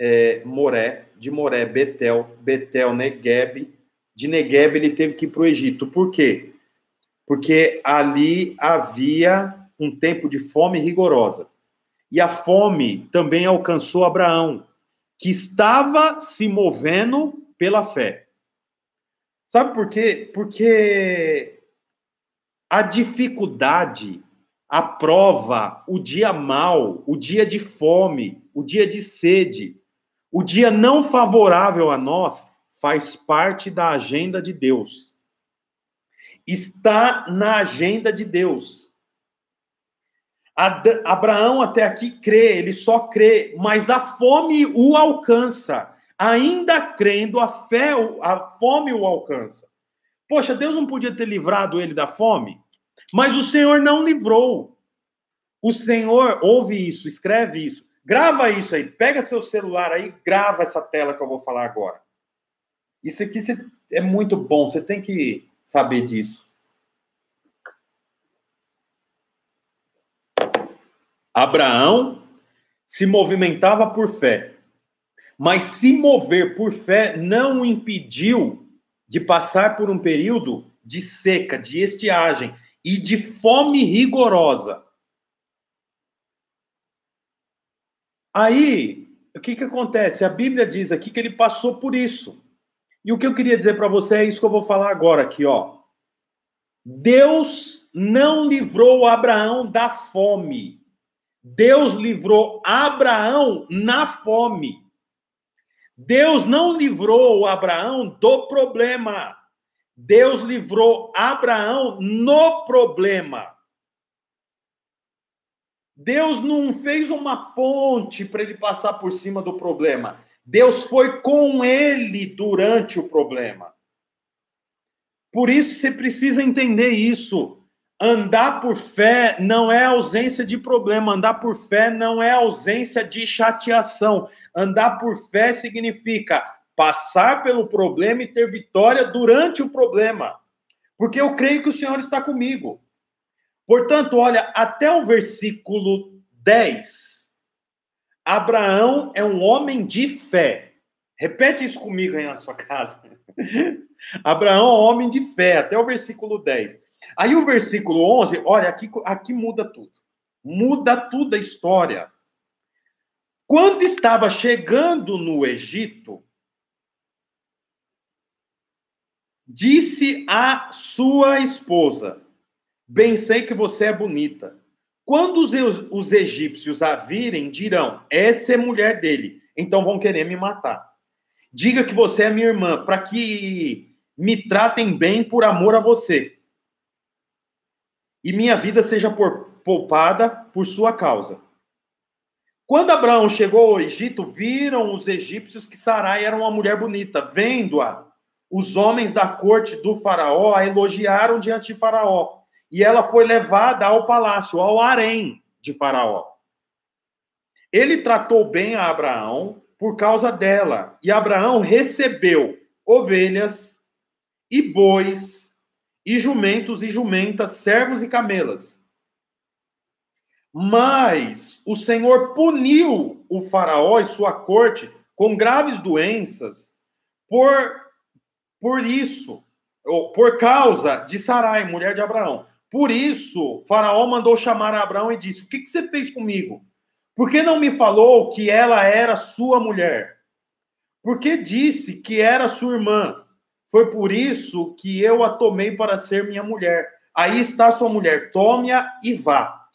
é, Moré, de Moré, Betel, Betel, Negueb, de Negueb ele teve que ir para o Egito. Por quê? Porque ali havia um tempo de fome rigorosa. E a fome também alcançou Abraão, que estava se movendo pela fé. Sabe por quê? Porque a dificuldade, a prova, o dia mal, o dia de fome, o dia de sede, o dia não favorável a nós, faz parte da agenda de Deus. Está na agenda de Deus. Abraão até aqui crê, ele só crê, mas a fome o alcança. Ainda crendo, a fé, a fome o alcança. Poxa, Deus não podia ter livrado ele da fome? Mas o Senhor não livrou. O Senhor, ouve isso, escreve isso, grava isso aí, pega seu celular aí, grava essa tela que eu vou falar agora. Isso aqui é muito bom, você tem que saber disso. Abraão se movimentava por fé, mas se mover por fé não o impediu de passar por um período de seca, de estiagem e de fome rigorosa. Aí, o que, que acontece? A Bíblia diz aqui que ele passou por isso. E o que eu queria dizer para você é isso que eu vou falar agora aqui, ó. Deus não livrou Abraão da fome. Deus livrou Abraão na fome. Deus não livrou Abraão do problema. Deus livrou Abraão no problema. Deus não fez uma ponte para ele passar por cima do problema. Deus foi com ele durante o problema. Por isso você precisa entender isso. Andar por fé não é ausência de problema, andar por fé não é ausência de chateação. Andar por fé significa passar pelo problema e ter vitória durante o problema. Porque eu creio que o Senhor está comigo. Portanto, olha, até o versículo 10, Abraão é um homem de fé. Repete isso comigo aí na sua casa. Abraão é um homem de fé, até o versículo 10. Aí o versículo 11, olha, aqui, aqui muda tudo. Muda tudo a história. Quando estava chegando no Egito, disse a sua esposa: Bem sei que você é bonita. Quando os, os egípcios a virem, dirão: essa é mulher dele, então vão querer me matar. Diga que você é minha irmã, para que me tratem bem por amor a você. E minha vida seja poupada por sua causa. Quando Abraão chegou ao Egito, viram os egípcios que Sarai era uma mulher bonita. Vendo-a, os homens da corte do faraó a elogiaram diante de faraó. E ela foi levada ao palácio, ao harém de faraó. Ele tratou bem a Abraão por causa dela. E Abraão recebeu ovelhas e bois e jumentos e jumentas, servos e camelas mas o Senhor puniu o faraó e sua corte com graves doenças por por isso, ou por causa de Sarai, mulher de Abraão. Por isso, Faraó mandou chamar Abraão e disse: O que, que você fez comigo? Por que não me falou que ela era sua mulher? Por que disse que era sua irmã? Foi por isso que eu a tomei para ser minha mulher. Aí está sua mulher, tome-a e vá.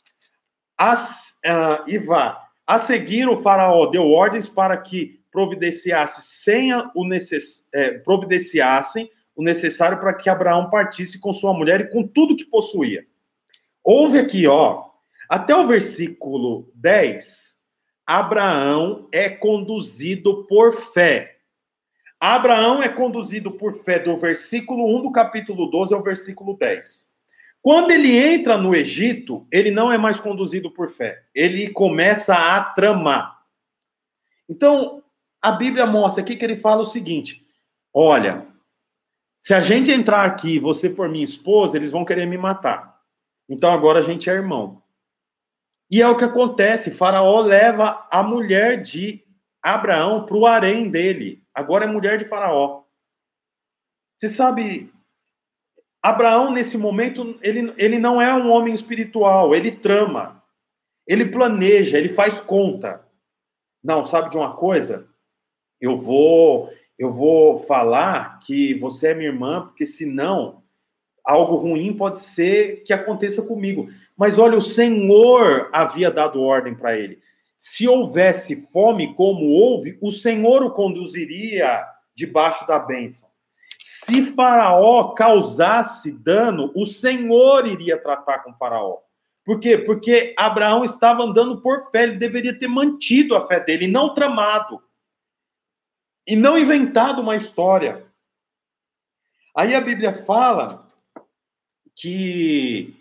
As, uh, e vá. A seguir, o faraó deu ordens para que providenciasse sem o necess, é, providenciassem o necessário para que Abraão partisse com sua mulher e com tudo que possuía. Houve aqui, ó, até o versículo 10, Abraão é conduzido por fé. Abraão é conduzido por fé do versículo 1 do capítulo 12 ao versículo 10. Quando ele entra no Egito, ele não é mais conduzido por fé. Ele começa a tramar. Então, a Bíblia mostra aqui que ele fala o seguinte: olha, se a gente entrar aqui e você for minha esposa, eles vão querer me matar. Então agora a gente é irmão. E é o que acontece: Faraó leva a mulher de Abraão para o harém dele. Agora é mulher de Faraó. Você sabe Abraão, nesse momento, ele, ele não é um homem espiritual, ele trama, ele planeja, ele faz conta. Não, sabe de uma coisa? Eu vou, eu vou falar que você é minha irmã, porque senão algo ruim pode ser que aconteça comigo. Mas olha, o Senhor havia dado ordem para ele. Se houvesse fome como houve, o Senhor o conduziria debaixo da bênção. Se Faraó causasse dano, o Senhor iria tratar com Faraó. Por quê? Porque Abraão estava andando por fé, ele deveria ter mantido a fé dele, não tramado. E não inventado uma história. Aí a Bíblia fala que,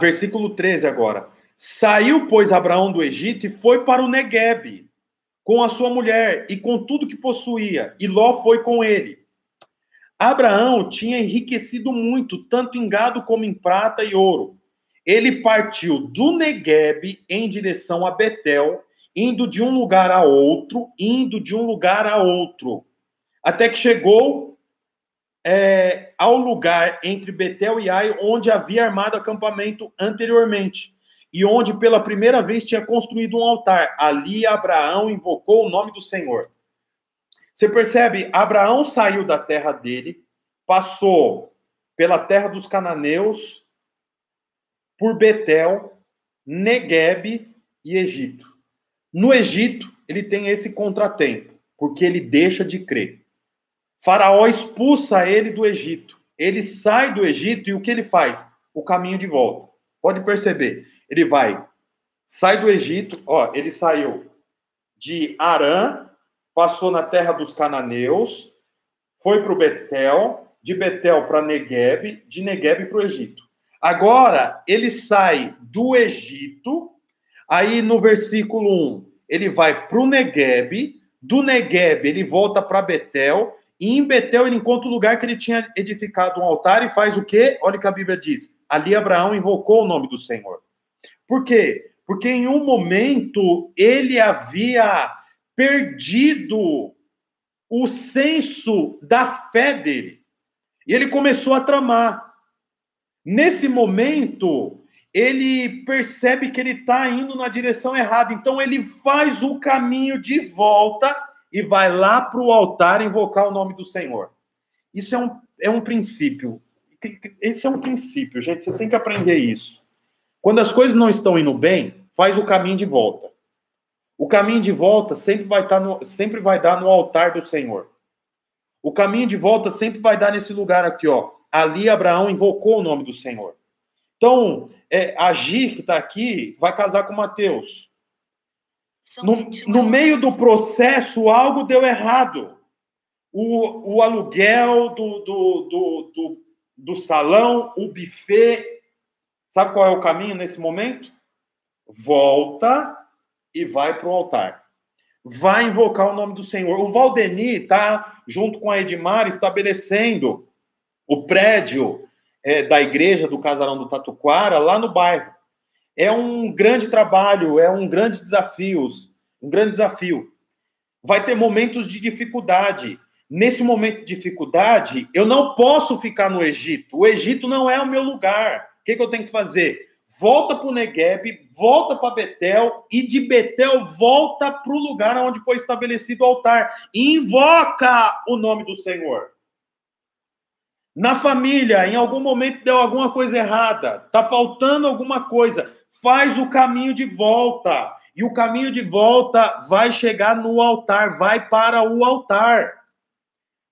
versículo 13 agora, saiu, pois, Abraão do Egito e foi para o Neguebe, com a sua mulher e com tudo que possuía, e Ló foi com ele. Abraão tinha enriquecido muito, tanto em gado como em prata e ouro. Ele partiu do Negueb em direção a Betel, indo de um lugar a outro, indo de um lugar a outro, até que chegou é, ao lugar entre Betel e Ai, onde havia armado acampamento anteriormente, e onde pela primeira vez tinha construído um altar. Ali Abraão invocou o nome do Senhor. Você percebe? Abraão saiu da terra dele, passou pela terra dos cananeus, por Betel, Negueb e Egito. No Egito, ele tem esse contratempo, porque ele deixa de crer. Faraó expulsa ele do Egito. Ele sai do Egito e o que ele faz? O caminho de volta. Pode perceber. Ele vai, sai do Egito, ó, ele saiu de Arã, passou na terra dos cananeus, foi para o Betel, de Betel para Negueb, de Negueb para o Egito. Agora, ele sai do Egito, aí no versículo 1, ele vai para o Negueb, do Negueb ele volta para Betel, e em Betel ele encontra o lugar que ele tinha edificado um altar e faz o quê? Olha o que a Bíblia diz. Ali Abraão invocou o nome do Senhor. Por quê? Porque em um momento ele havia perdido o senso da fé dele. E ele começou a tramar. Nesse momento, ele percebe que ele está indo na direção errada. Então, ele faz o caminho de volta e vai lá para o altar invocar o nome do Senhor. Isso é um, é um princípio. Esse é um princípio, gente. Você tem que aprender isso. Quando as coisas não estão indo bem, faz o caminho de volta. O caminho de volta sempre vai, estar no, sempre vai dar no altar do Senhor. O caminho de volta sempre vai dar nesse lugar aqui, ó. Ali Abraão invocou o nome do Senhor. Então, é, Agir, que está aqui, vai casar com Mateus. No, no meio do processo, algo deu errado. O, o aluguel do, do, do, do, do salão, o buffet. Sabe qual é o caminho nesse momento? Volta e vai para o altar. Vai invocar o nome do Senhor. O Valdeni está, junto com a Edmar, estabelecendo o prédio é, da igreja do Casarão do Tatuquara lá no bairro. É um grande trabalho, é um grande desafio, um grande desafio. Vai ter momentos de dificuldade. Nesse momento de dificuldade, eu não posso ficar no Egito. O Egito não é o meu lugar. O que, que eu tenho que fazer? volta para o Negueb, volta para Betel, e de Betel volta para o lugar onde foi estabelecido o altar. Invoca o nome do Senhor. Na família, em algum momento deu alguma coisa errada, está faltando alguma coisa, faz o caminho de volta. E o caminho de volta vai chegar no altar, vai para o altar.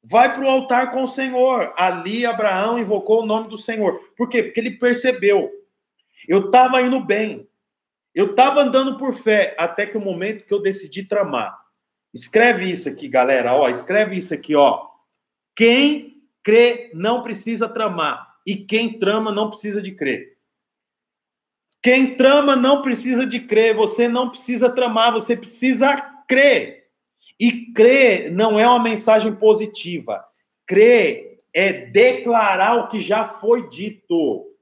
Vai para o altar com o Senhor. Ali Abraão invocou o nome do Senhor. Por quê? Porque ele percebeu eu estava indo bem. Eu estava andando por fé até que o momento que eu decidi tramar. Escreve isso aqui, galera. Ó, escreve isso aqui, ó. Quem crê não precisa tramar e quem trama não precisa de crer. Quem trama não precisa de crer, você não precisa tramar, você precisa crer. E crer não é uma mensagem positiva. Crer é declarar o que já foi dito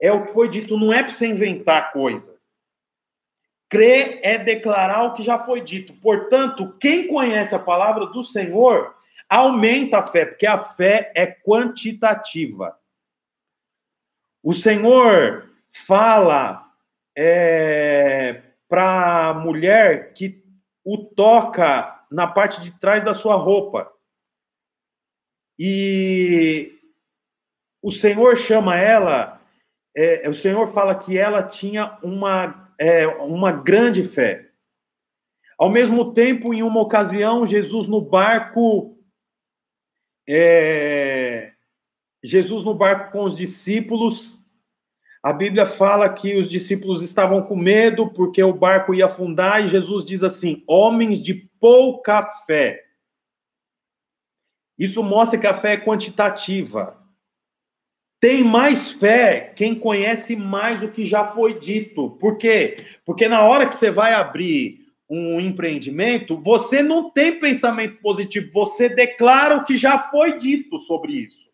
é o que foi dito, não é para você inventar coisa. Crer é declarar o que já foi dito. Portanto, quem conhece a palavra do Senhor aumenta a fé, porque a fé é quantitativa. O Senhor fala é, para a mulher que o toca na parte de trás da sua roupa. E o Senhor chama ela é, o Senhor fala que ela tinha uma, é, uma grande fé. Ao mesmo tempo, em uma ocasião, Jesus no barco, é, Jesus no barco com os discípulos, a Bíblia fala que os discípulos estavam com medo porque o barco ia afundar, e Jesus diz assim: homens de pouca fé. Isso mostra que a fé é quantitativa. Tem mais fé quem conhece mais o que já foi dito. Por quê? Porque na hora que você vai abrir um empreendimento, você não tem pensamento positivo, você declara o que já foi dito sobre isso.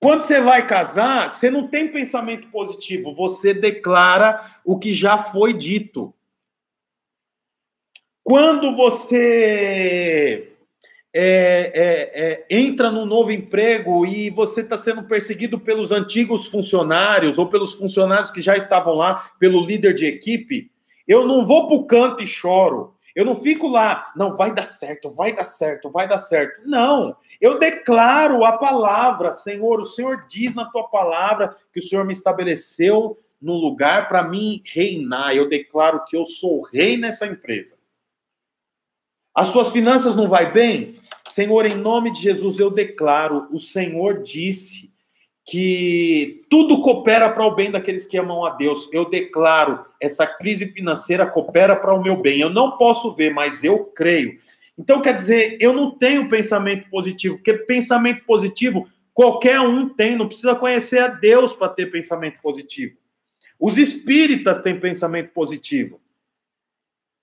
Quando você vai casar, você não tem pensamento positivo, você declara o que já foi dito. Quando você é, é, é, entra num novo emprego e você está sendo perseguido pelos antigos funcionários ou pelos funcionários que já estavam lá, pelo líder de equipe, eu não vou para o canto e choro. Eu não fico lá, não, vai dar certo, vai dar certo, vai dar certo. Não, eu declaro a palavra, Senhor, o Senhor diz na tua palavra que o Senhor me estabeleceu no lugar para mim reinar. Eu declaro que eu sou rei nessa empresa. As suas finanças não vai bem? Senhor, em nome de Jesus, eu declaro, o Senhor disse que tudo coopera para o bem daqueles que amam a Deus. Eu declaro, essa crise financeira coopera para o meu bem. Eu não posso ver, mas eu creio. Então, quer dizer, eu não tenho pensamento positivo, porque pensamento positivo qualquer um tem, não precisa conhecer a Deus para ter pensamento positivo. Os espíritas têm pensamento positivo.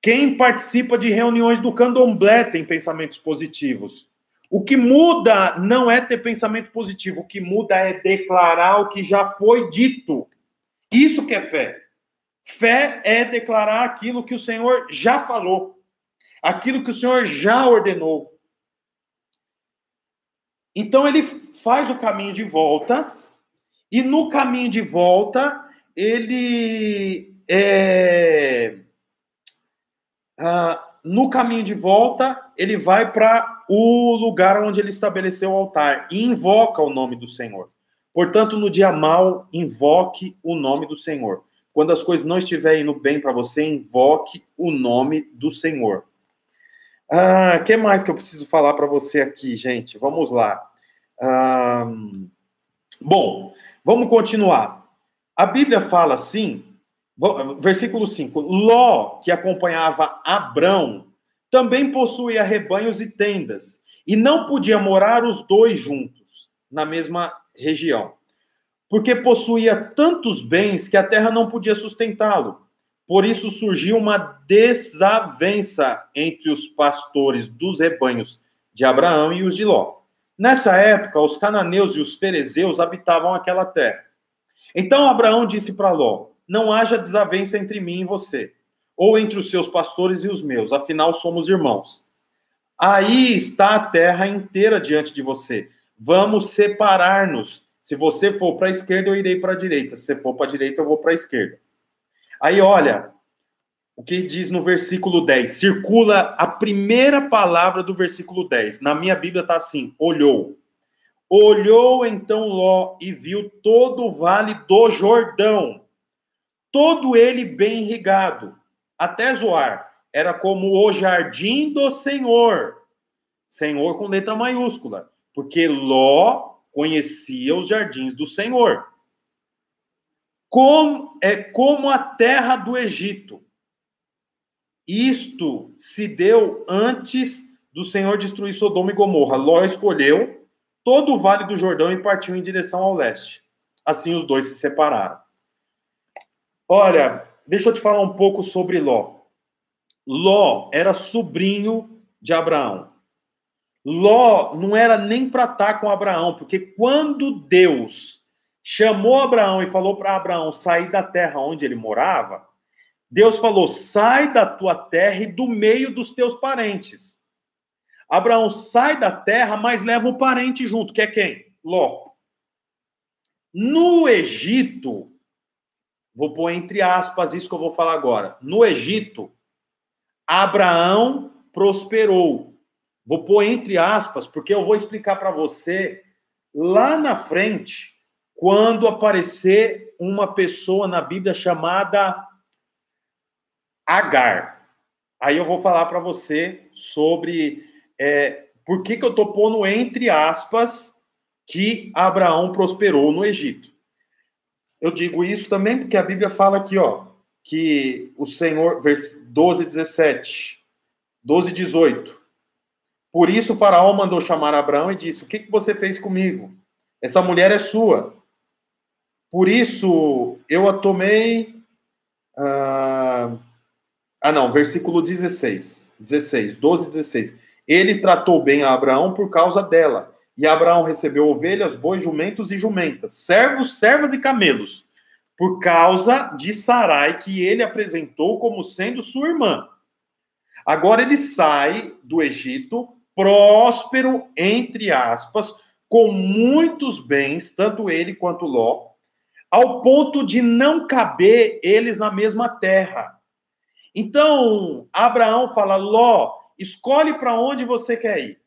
Quem participa de reuniões do candomblé tem pensamentos positivos. O que muda não é ter pensamento positivo, o que muda é declarar o que já foi dito. Isso que é fé. Fé é declarar aquilo que o Senhor já falou, aquilo que o Senhor já ordenou. Então ele faz o caminho de volta, e no caminho de volta, ele é, ah, no caminho de volta, ele vai para o lugar onde ele estabeleceu o altar e invoca o nome do Senhor. Portanto, no dia mal, invoque o nome do Senhor. quando as coisas não estiverem indo bem para você, invoque o nome do Senhor. Ah, que mais que eu preciso falar para você aqui, gente? Vamos lá. Ah, bom, vamos continuar. A Bíblia fala assim, versículo 5: Ló, que acompanhava Abrão, também possuía rebanhos e tendas, e não podia morar os dois juntos na mesma região porque possuía tantos bens que a terra não podia sustentá-lo. Por isso surgiu uma desavença entre os pastores dos rebanhos de Abraão e os de Ló. Nessa época, os cananeus e os ferezeus habitavam aquela terra. Então Abraão disse para Ló: Não haja desavença entre mim e você, ou entre os seus pastores e os meus, afinal somos irmãos. Aí está a terra inteira diante de você. Vamos separar-nos se você for para a esquerda, eu irei para a direita. Se você for para a direita, eu vou para a esquerda. Aí, olha, o que diz no versículo 10? Circula a primeira palavra do versículo 10. Na minha Bíblia está assim: olhou. Olhou então Ló e viu todo o vale do Jordão, todo ele bem irrigado, até Zoar. Era como o jardim do Senhor. Senhor com letra maiúscula. Porque Ló conhecia os jardins do Senhor. Como, é como a terra do Egito. Isto se deu antes do Senhor destruir Sodoma e Gomorra. Ló escolheu todo o vale do Jordão e partiu em direção ao leste. Assim os dois se separaram. Olha, deixa eu te falar um pouco sobre Ló. Ló era sobrinho de Abraão. Ló não era nem para estar tá com Abraão, porque quando Deus chamou Abraão e falou para Abraão sair da terra onde ele morava, Deus falou: sai da tua terra e do meio dos teus parentes. Abraão sai da terra, mas leva o parente junto, que é quem? Ló. No Egito, vou pôr entre aspas isso que eu vou falar agora. No Egito, Abraão prosperou, Vou pôr entre aspas, porque eu vou explicar para você lá na frente, quando aparecer uma pessoa na Bíblia chamada Agar. Aí eu vou falar para você sobre é, por que, que eu estou pondo entre aspas que Abraão prosperou no Egito. Eu digo isso também porque a Bíblia fala aqui, ó, que o Senhor, vers 12, 17, 12, 18. Por isso, Faraó mandou chamar Abraão e disse: O que, que você fez comigo? Essa mulher é sua. Por isso, eu a tomei. Ah, ah, não, versículo 16. 16, 12, 16. Ele tratou bem a Abraão por causa dela. E Abraão recebeu ovelhas, bois, jumentos e jumentas, servos, servas e camelos, por causa de Sarai, que ele apresentou como sendo sua irmã. Agora ele sai do Egito próspero, entre aspas, com muitos bens, tanto ele quanto Ló, ao ponto de não caber eles na mesma terra. Então, Abraão fala: Ló, escolhe para onde você quer ir.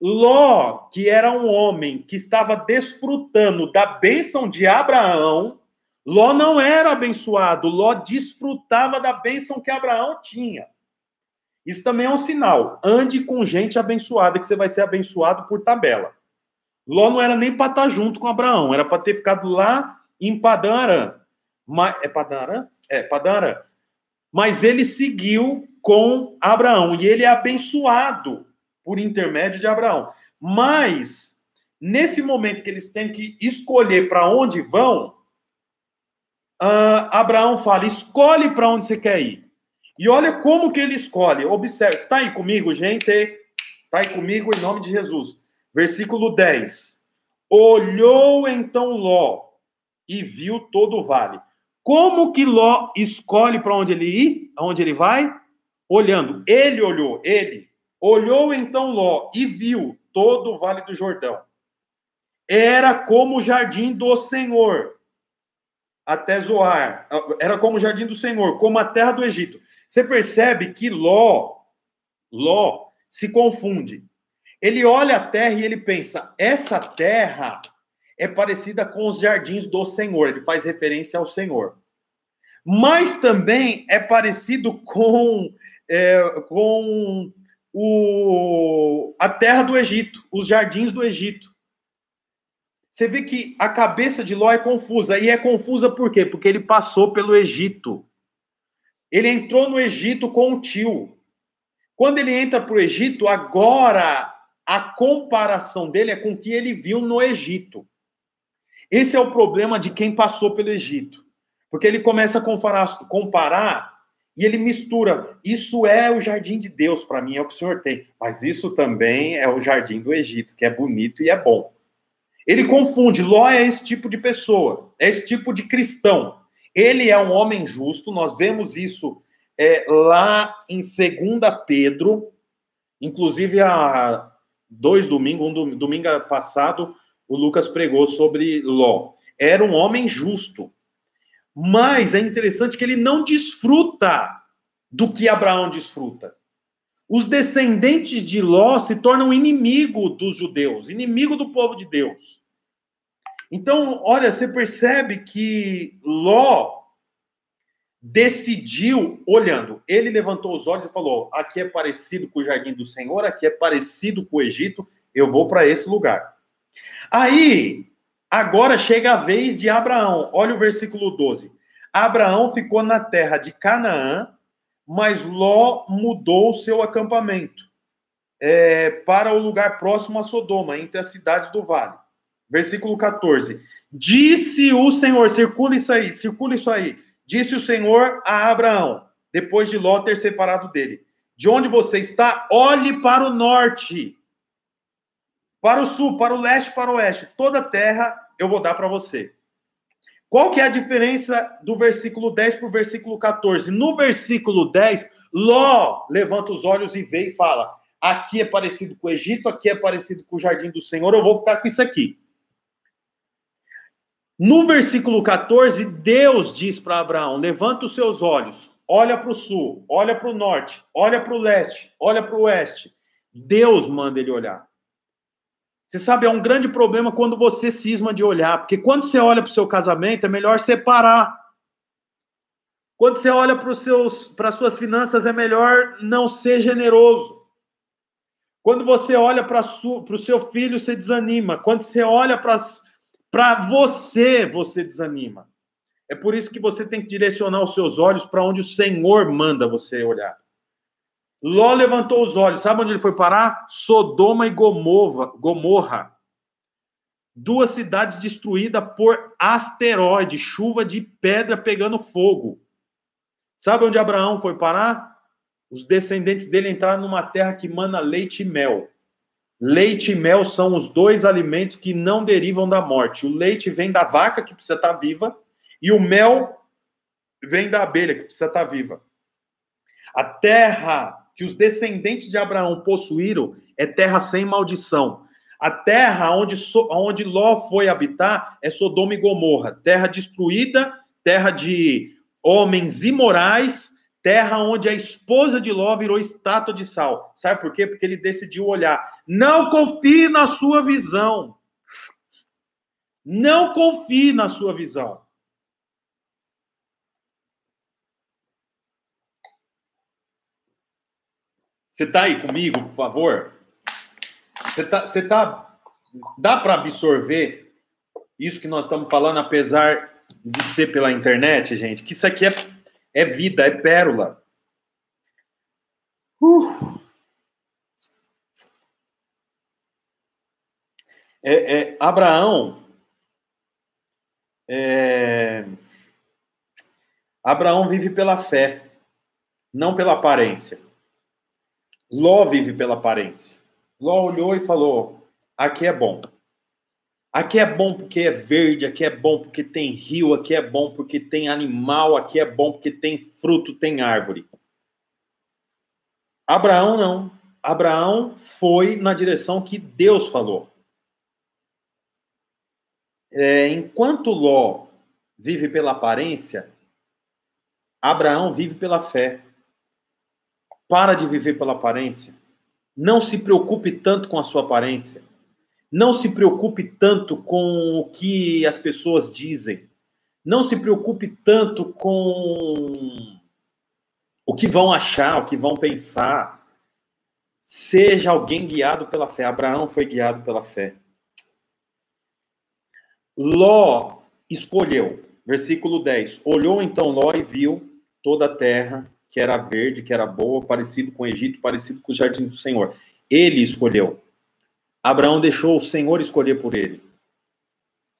Ló, que era um homem que estava desfrutando da bênção de Abraão, Ló não era abençoado, Ló desfrutava da bênção que Abraão tinha. Isso também é um sinal. Ande com gente abençoada, que você vai ser abençoado por tabela. Ló não era nem para estar tá junto com Abraão, era para ter ficado lá em Padan Mas, é Padan É, Padan Mas ele seguiu com Abraão e ele é abençoado por intermédio de Abraão. Mas, nesse momento que eles têm que escolher para onde vão, uh, Abraão fala: escolhe para onde você quer ir. E olha como que ele escolhe. Observe, está aí comigo, gente? Está aí comigo em nome de Jesus. Versículo 10. Olhou então Ló e viu todo o vale. Como que Ló escolhe para onde ele ir? Aonde ele vai? Olhando. Ele olhou, ele. Olhou então Ló e viu todo o vale do Jordão. Era como o jardim do Senhor, até Zoar. Era como o jardim do Senhor, como a terra do Egito. Você percebe que Ló, Ló se confunde. Ele olha a terra e ele pensa: essa terra é parecida com os jardins do Senhor. Ele faz referência ao Senhor. mas também é parecido com, é, com o, a terra do Egito, os jardins do Egito. Você vê que a cabeça de Ló é confusa. E é confusa por quê? Porque ele passou pelo Egito. Ele entrou no Egito com o tio. Quando ele entra para o Egito, agora a comparação dele é com o que ele viu no Egito. Esse é o problema de quem passou pelo Egito. Porque ele começa a comparar, comparar e ele mistura. Isso é o jardim de Deus para mim, é o que o Senhor tem. Mas isso também é o jardim do Egito, que é bonito e é bom. Ele confunde. Ló é esse tipo de pessoa, é esse tipo de cristão. Ele é um homem justo, nós vemos isso é, lá em 2 Pedro, inclusive há dois domingos, um domingo passado, o Lucas pregou sobre Ló. Era um homem justo. Mas é interessante que ele não desfruta do que Abraão desfruta. Os descendentes de Ló se tornam inimigo dos judeus, inimigo do povo de Deus. Então, olha, você percebe que Ló decidiu, olhando, ele levantou os olhos e falou: aqui é parecido com o jardim do Senhor, aqui é parecido com o Egito, eu vou para esse lugar. Aí, agora chega a vez de Abraão. Olha o versículo 12. Abraão ficou na terra de Canaã, mas Ló mudou o seu acampamento é, para o lugar próximo a Sodoma, entre as cidades do vale. Versículo 14. Disse o Senhor, circula isso aí, circula isso aí. Disse o Senhor a Abraão, depois de Ló ter separado dele: De onde você está, olhe para o norte para o sul, para o leste, para o oeste, toda a terra eu vou dar para você. Qual que é a diferença do versículo 10 para o versículo 14? No versículo 10, Ló levanta os olhos e vê e fala: aqui é parecido com o Egito, aqui é parecido com o jardim do Senhor, eu vou ficar com isso aqui. No versículo 14, Deus diz para Abraão: levanta os seus olhos, olha para o sul, olha para o norte, olha para o leste, olha para o oeste. Deus manda ele olhar. Você sabe, é um grande problema quando você cisma de olhar, porque quando você olha para o seu casamento, é melhor separar. Quando você olha para as suas finanças, é melhor não ser generoso. Quando você olha para o seu filho, você desanima. Quando você olha para você, você desanima. É por isso que você tem que direcionar os seus olhos para onde o Senhor manda você olhar. Ló levantou os olhos. Sabe onde ele foi parar? Sodoma e Gomorra. Gomorra. Duas cidades destruídas por asteroide, chuva de pedra pegando fogo. Sabe onde Abraão foi parar? Os descendentes dele entraram numa terra que mana leite e mel. Leite e mel são os dois alimentos que não derivam da morte. O leite vem da vaca, que precisa estar viva, e o mel vem da abelha, que precisa estar viva. A terra que os descendentes de Abraão possuíram é terra sem maldição. A terra onde, onde Ló foi habitar é Sodoma e Gomorra, terra destruída, terra de homens imorais, terra onde a esposa de Ló virou estátua de sal. Sabe por quê? Porque ele decidiu olhar. Não confie na sua visão. Não confie na sua visão. Você está aí comigo, por favor? Você está. Você tá, dá para absorver isso que nós estamos falando, apesar de ser pela internet, gente? Que isso aqui é, é vida, é pérola. Uh. É, é, Abraão. É, Abraão vive pela fé, não pela aparência. Ló vive pela aparência. Ló olhou e falou: aqui é bom. Aqui é bom porque é verde, aqui é bom porque tem rio, aqui é bom porque tem animal, aqui é bom porque tem fruto, tem árvore. Abraão não. Abraão foi na direção que Deus falou. É, enquanto Ló vive pela aparência, Abraão vive pela fé. Para de viver pela aparência. Não se preocupe tanto com a sua aparência. Não se preocupe tanto com o que as pessoas dizem. Não se preocupe tanto com o que vão achar, o que vão pensar. Seja alguém guiado pela fé. Abraão foi guiado pela fé. Ló escolheu. Versículo 10. Olhou então Ló e viu toda a terra que era verde, que era boa, parecido com o Egito, parecido com o jardim do Senhor. Ele escolheu. Abraão deixou o Senhor escolher por ele.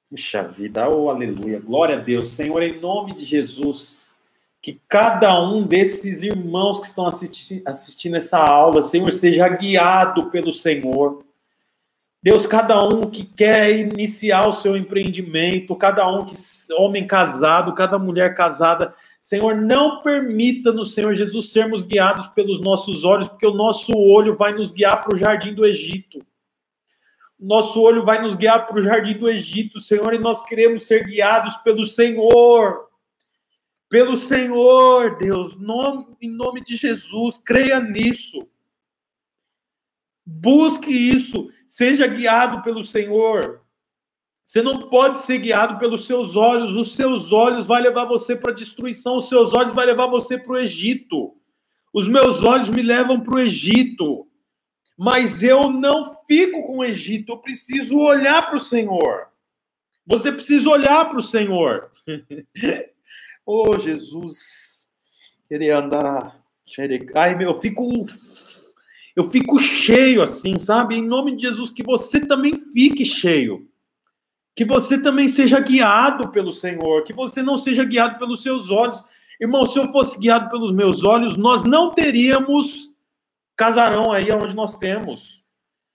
Puxa vida, oh aleluia, glória a Deus. Senhor, em nome de Jesus, que cada um desses irmãos que estão assisti assistindo essa aula, Senhor, seja guiado pelo Senhor. Deus, cada um que quer iniciar o seu empreendimento, cada um que homem casado, cada mulher casada, Senhor, não permita no Senhor Jesus sermos guiados pelos nossos olhos, porque o nosso olho vai nos guiar para o jardim do Egito. Nosso olho vai nos guiar para o jardim do Egito, Senhor, e nós queremos ser guiados pelo Senhor. Pelo Senhor, Deus, nome, em nome de Jesus, creia nisso. Busque isso, seja guiado pelo Senhor. Você não pode ser guiado pelos seus olhos. Os seus olhos vai levar você para a destruição. Os seus olhos vai levar você para o Egito. Os meus olhos me levam para o Egito. Mas eu não fico com o Egito. Eu preciso olhar para o Senhor. Você precisa olhar para o Senhor. oh, Jesus. Queria andar. Ai, meu, eu fico. Eu fico cheio assim, sabe? Em nome de Jesus, que você também fique cheio que você também seja guiado pelo Senhor, que você não seja guiado pelos seus olhos. Irmão, se eu fosse guiado pelos meus olhos, nós não teríamos casarão aí onde nós temos.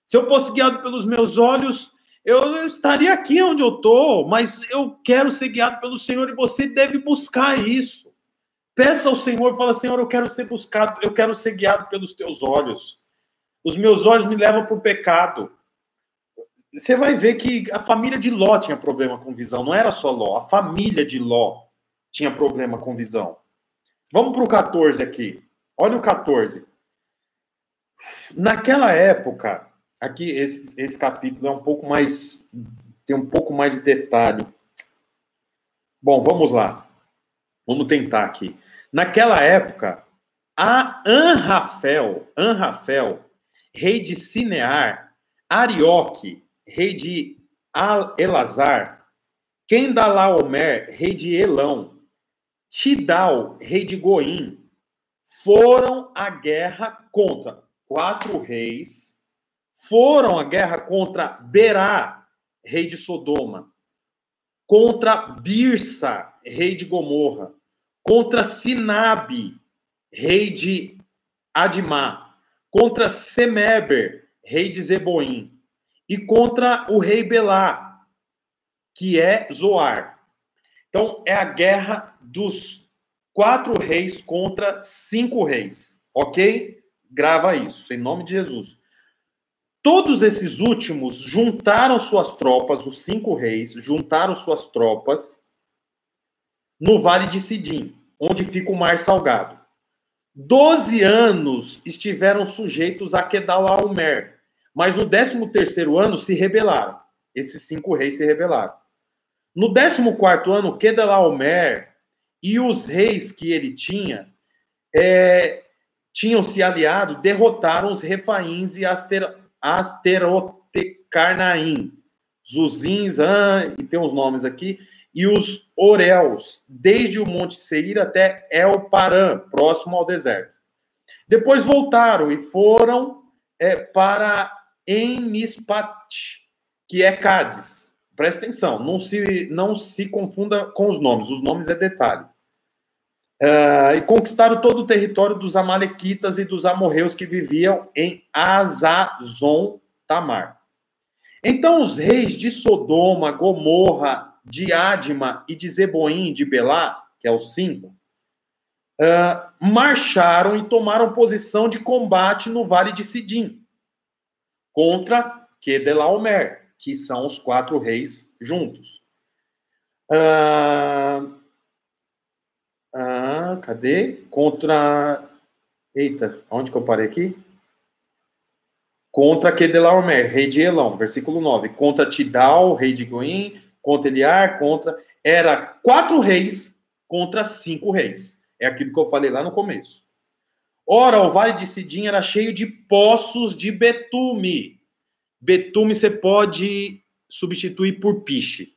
Se eu fosse guiado pelos meus olhos, eu estaria aqui onde eu estou, mas eu quero ser guiado pelo Senhor e você deve buscar isso. Peça ao Senhor, fala, Senhor, eu quero ser buscado, eu quero ser guiado pelos teus olhos. Os meus olhos me levam para o pecado você vai ver que a família de Ló tinha problema com visão, não era só Ló, a família de Ló tinha problema com visão. Vamos para o 14 aqui. Olha o 14. Naquela época, aqui esse, esse capítulo é um pouco mais. tem um pouco mais de detalhe. Bom, vamos lá. Vamos tentar aqui. Naquela época, a Anrafel, Anrafel, rei de Sinear, Arioque, rei de Elazar, Kendalaomer, rei de Elão, Tidal, rei de Goim, foram à guerra contra quatro reis, foram à guerra contra Berá, rei de Sodoma, contra Birsa, rei de Gomorra, contra Sinabe, rei de Admá, contra Semeber, rei de Zeboim, e contra o rei Belá, que é Zoar. Então, é a guerra dos quatro reis contra cinco reis, ok? Grava isso, em nome de Jesus. Todos esses últimos juntaram suas tropas, os cinco reis, juntaram suas tropas no Vale de Sidim, onde fica o Mar Salgado. Doze anos estiveram sujeitos a Kedalaomer, mas no 13 terceiro ano se rebelaram. Esses cinco reis se rebelaram. No 14 quarto ano, Kedalaomer e os reis que ele tinha é, tinham se aliado, derrotaram os refaíns e Aster, Asterotecarnaim, Zuzins, ah, e tem os nomes aqui, e os Orels, desde o Monte Seir até El Paran, próximo ao deserto. Depois voltaram e foram é, para em Mispat, que é Cádiz. Presta atenção, não se, não se confunda com os nomes, os nomes é detalhe. Uh, e conquistaram todo o território dos Amalequitas e dos amorreus que viviam em Azazon Tamar. Então os reis de Sodoma, Gomorra, de Adma e de Zeboim de Belá, que é os cinco, uh, marcharam e tomaram posição de combate no vale de Sidim contra Kedelaomer, que são os quatro reis juntos. Ah, ah, cadê? Contra. Eita, onde que eu parei aqui? Contra Kedelaomer, rei de Elão, versículo 9. Contra Tidal, rei de Goim, contra Eliar, contra era quatro reis contra cinco reis. É aquilo que eu falei lá no começo. Ora, o Vale de Sidim era cheio de poços de betume. Betume você pode substituir por piche.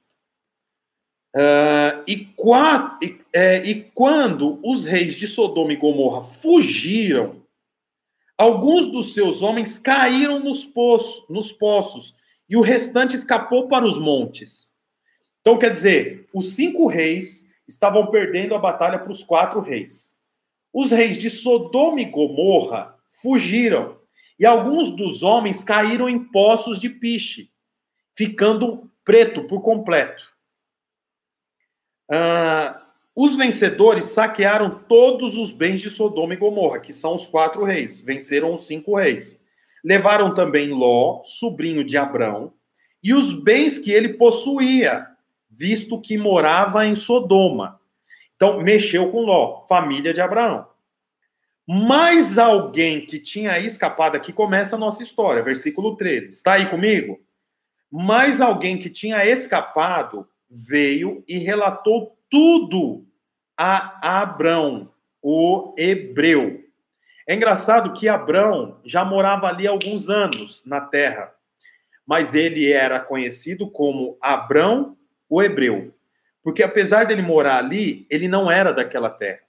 Uh, e, e, é, e quando os reis de Sodoma e Gomorra fugiram, alguns dos seus homens caíram nos, poços, nos poços e o restante escapou para os montes. Então, quer dizer, os cinco reis estavam perdendo a batalha para os quatro reis. Os reis de Sodoma e Gomorra fugiram, e alguns dos homens caíram em poços de piche, ficando preto por completo. Ah, os vencedores saquearam todos os bens de Sodoma e Gomorra, que são os quatro reis. Venceram os cinco reis. Levaram também Ló, sobrinho de Abrão, e os bens que ele possuía, visto que morava em Sodoma. Então, mexeu com Ló, família de Abraão. Mais alguém que tinha escapado, aqui começa a nossa história, versículo 13. Está aí comigo? Mais alguém que tinha escapado veio e relatou tudo a Abrão, o hebreu. É engraçado que Abrão já morava ali alguns anos na terra, mas ele era conhecido como Abrão, o hebreu. Porque apesar dele morar ali, ele não era daquela terra.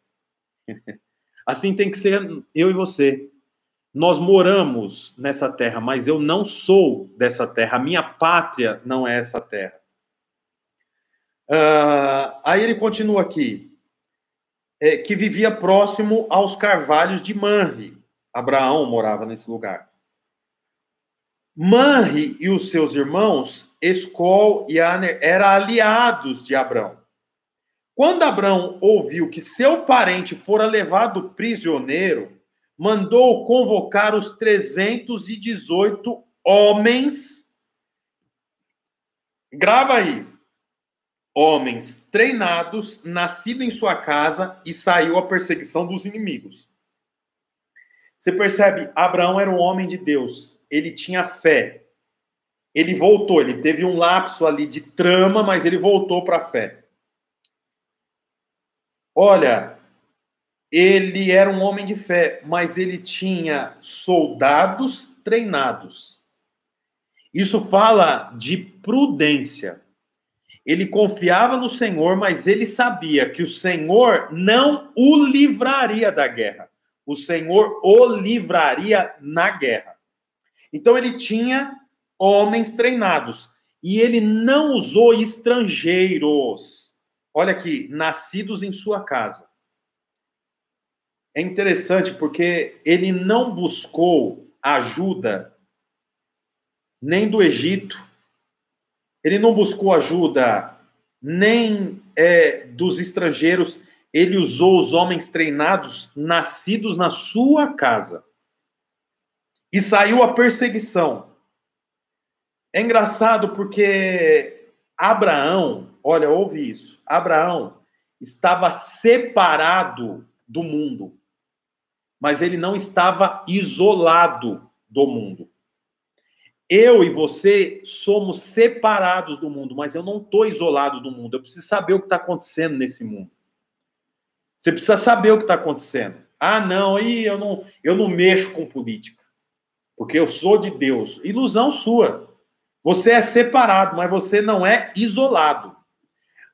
Assim tem que ser eu e você. Nós moramos nessa terra, mas eu não sou dessa terra. A minha pátria não é essa terra. Uh, aí ele continua aqui. É, que vivia próximo aos carvalhos de Manre. Abraão morava nesse lugar. Manre e os seus irmãos, Escol e Aner, eram aliados de Abraão. Quando Abraão ouviu que seu parente fora levado prisioneiro, mandou convocar os 318 homens. Grava aí. Homens treinados, nascidos em sua casa e saiu à perseguição dos inimigos. Você percebe? Abraão era um homem de Deus. Ele tinha fé. Ele voltou. Ele teve um lapso ali de trama, mas ele voltou para a fé. Olha, ele era um homem de fé, mas ele tinha soldados treinados. Isso fala de prudência. Ele confiava no Senhor, mas ele sabia que o Senhor não o livraria da guerra. O Senhor o livraria na guerra. Então ele tinha homens treinados e ele não usou estrangeiros Olha aqui, nascidos em sua casa. É interessante porque ele não buscou ajuda nem do Egito, ele não buscou ajuda nem é, dos estrangeiros, ele usou os homens treinados, nascidos na sua casa. E saiu a perseguição. É engraçado porque Abraão, Olha, ouve isso. Abraão estava separado do mundo, mas ele não estava isolado do mundo. Eu e você somos separados do mundo, mas eu não estou isolado do mundo. Eu preciso saber o que está acontecendo nesse mundo. Você precisa saber o que está acontecendo. Ah, não, aí eu não, eu não mexo com política, porque eu sou de Deus. Ilusão sua. Você é separado, mas você não é isolado.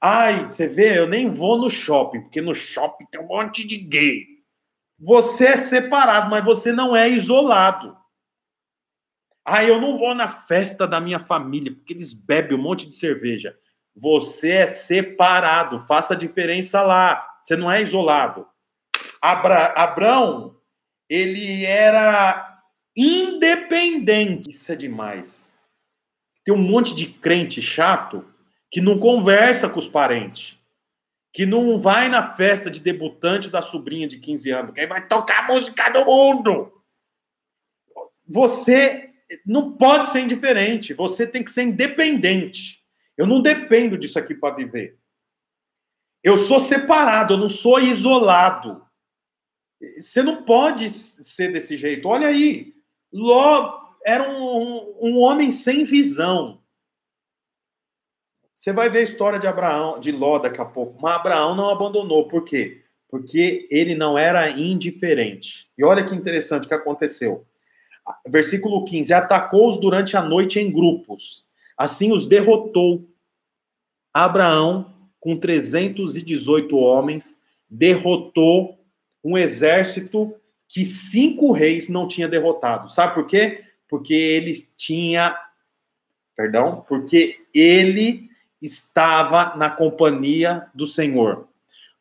Ai, você vê, eu nem vou no shopping, porque no shopping tem um monte de gay. Você é separado, mas você não é isolado. Ai, eu não vou na festa da minha família, porque eles bebem um monte de cerveja. Você é separado, faça a diferença lá. Você não é isolado. Abra, Abrão, ele era independente. Isso é demais. Tem um monte de crente chato que não conversa com os parentes, que não vai na festa de debutante da sobrinha de 15 anos, que aí vai tocar música do mundo. Você não pode ser indiferente, você tem que ser independente. Eu não dependo disso aqui para viver. Eu sou separado, eu não sou isolado. Você não pode ser desse jeito. Olha aí, Ló era um, um, homem sem visão. Você vai ver a história de Abraão, de Ló daqui a pouco. Mas Abraão não abandonou. Por quê? Porque ele não era indiferente. E olha que interessante o que aconteceu. Versículo 15: Atacou-os durante a noite em grupos. Assim os derrotou. Abraão, com 318 homens, derrotou um exército que cinco reis não tinha derrotado. Sabe por quê? Porque ele tinha. Perdão? Porque ele estava na companhia do Senhor.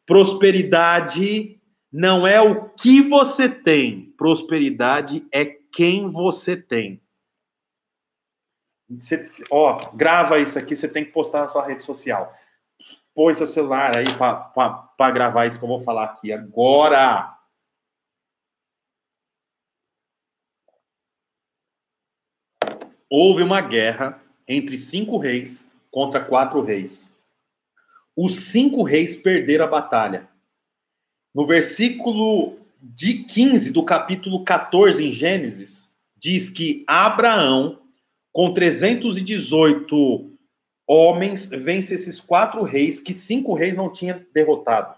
Prosperidade não é o que você tem, prosperidade é quem você tem. Você, ó, grava isso aqui, você tem que postar na sua rede social. Põe seu celular aí para gravar isso que eu vou falar aqui agora. Houve uma guerra entre cinco reis contra quatro reis. Os cinco reis perderam a batalha. No versículo de 15 do capítulo 14 em Gênesis, diz que Abraão, com 318 homens, vence esses quatro reis que cinco reis não tinham derrotado.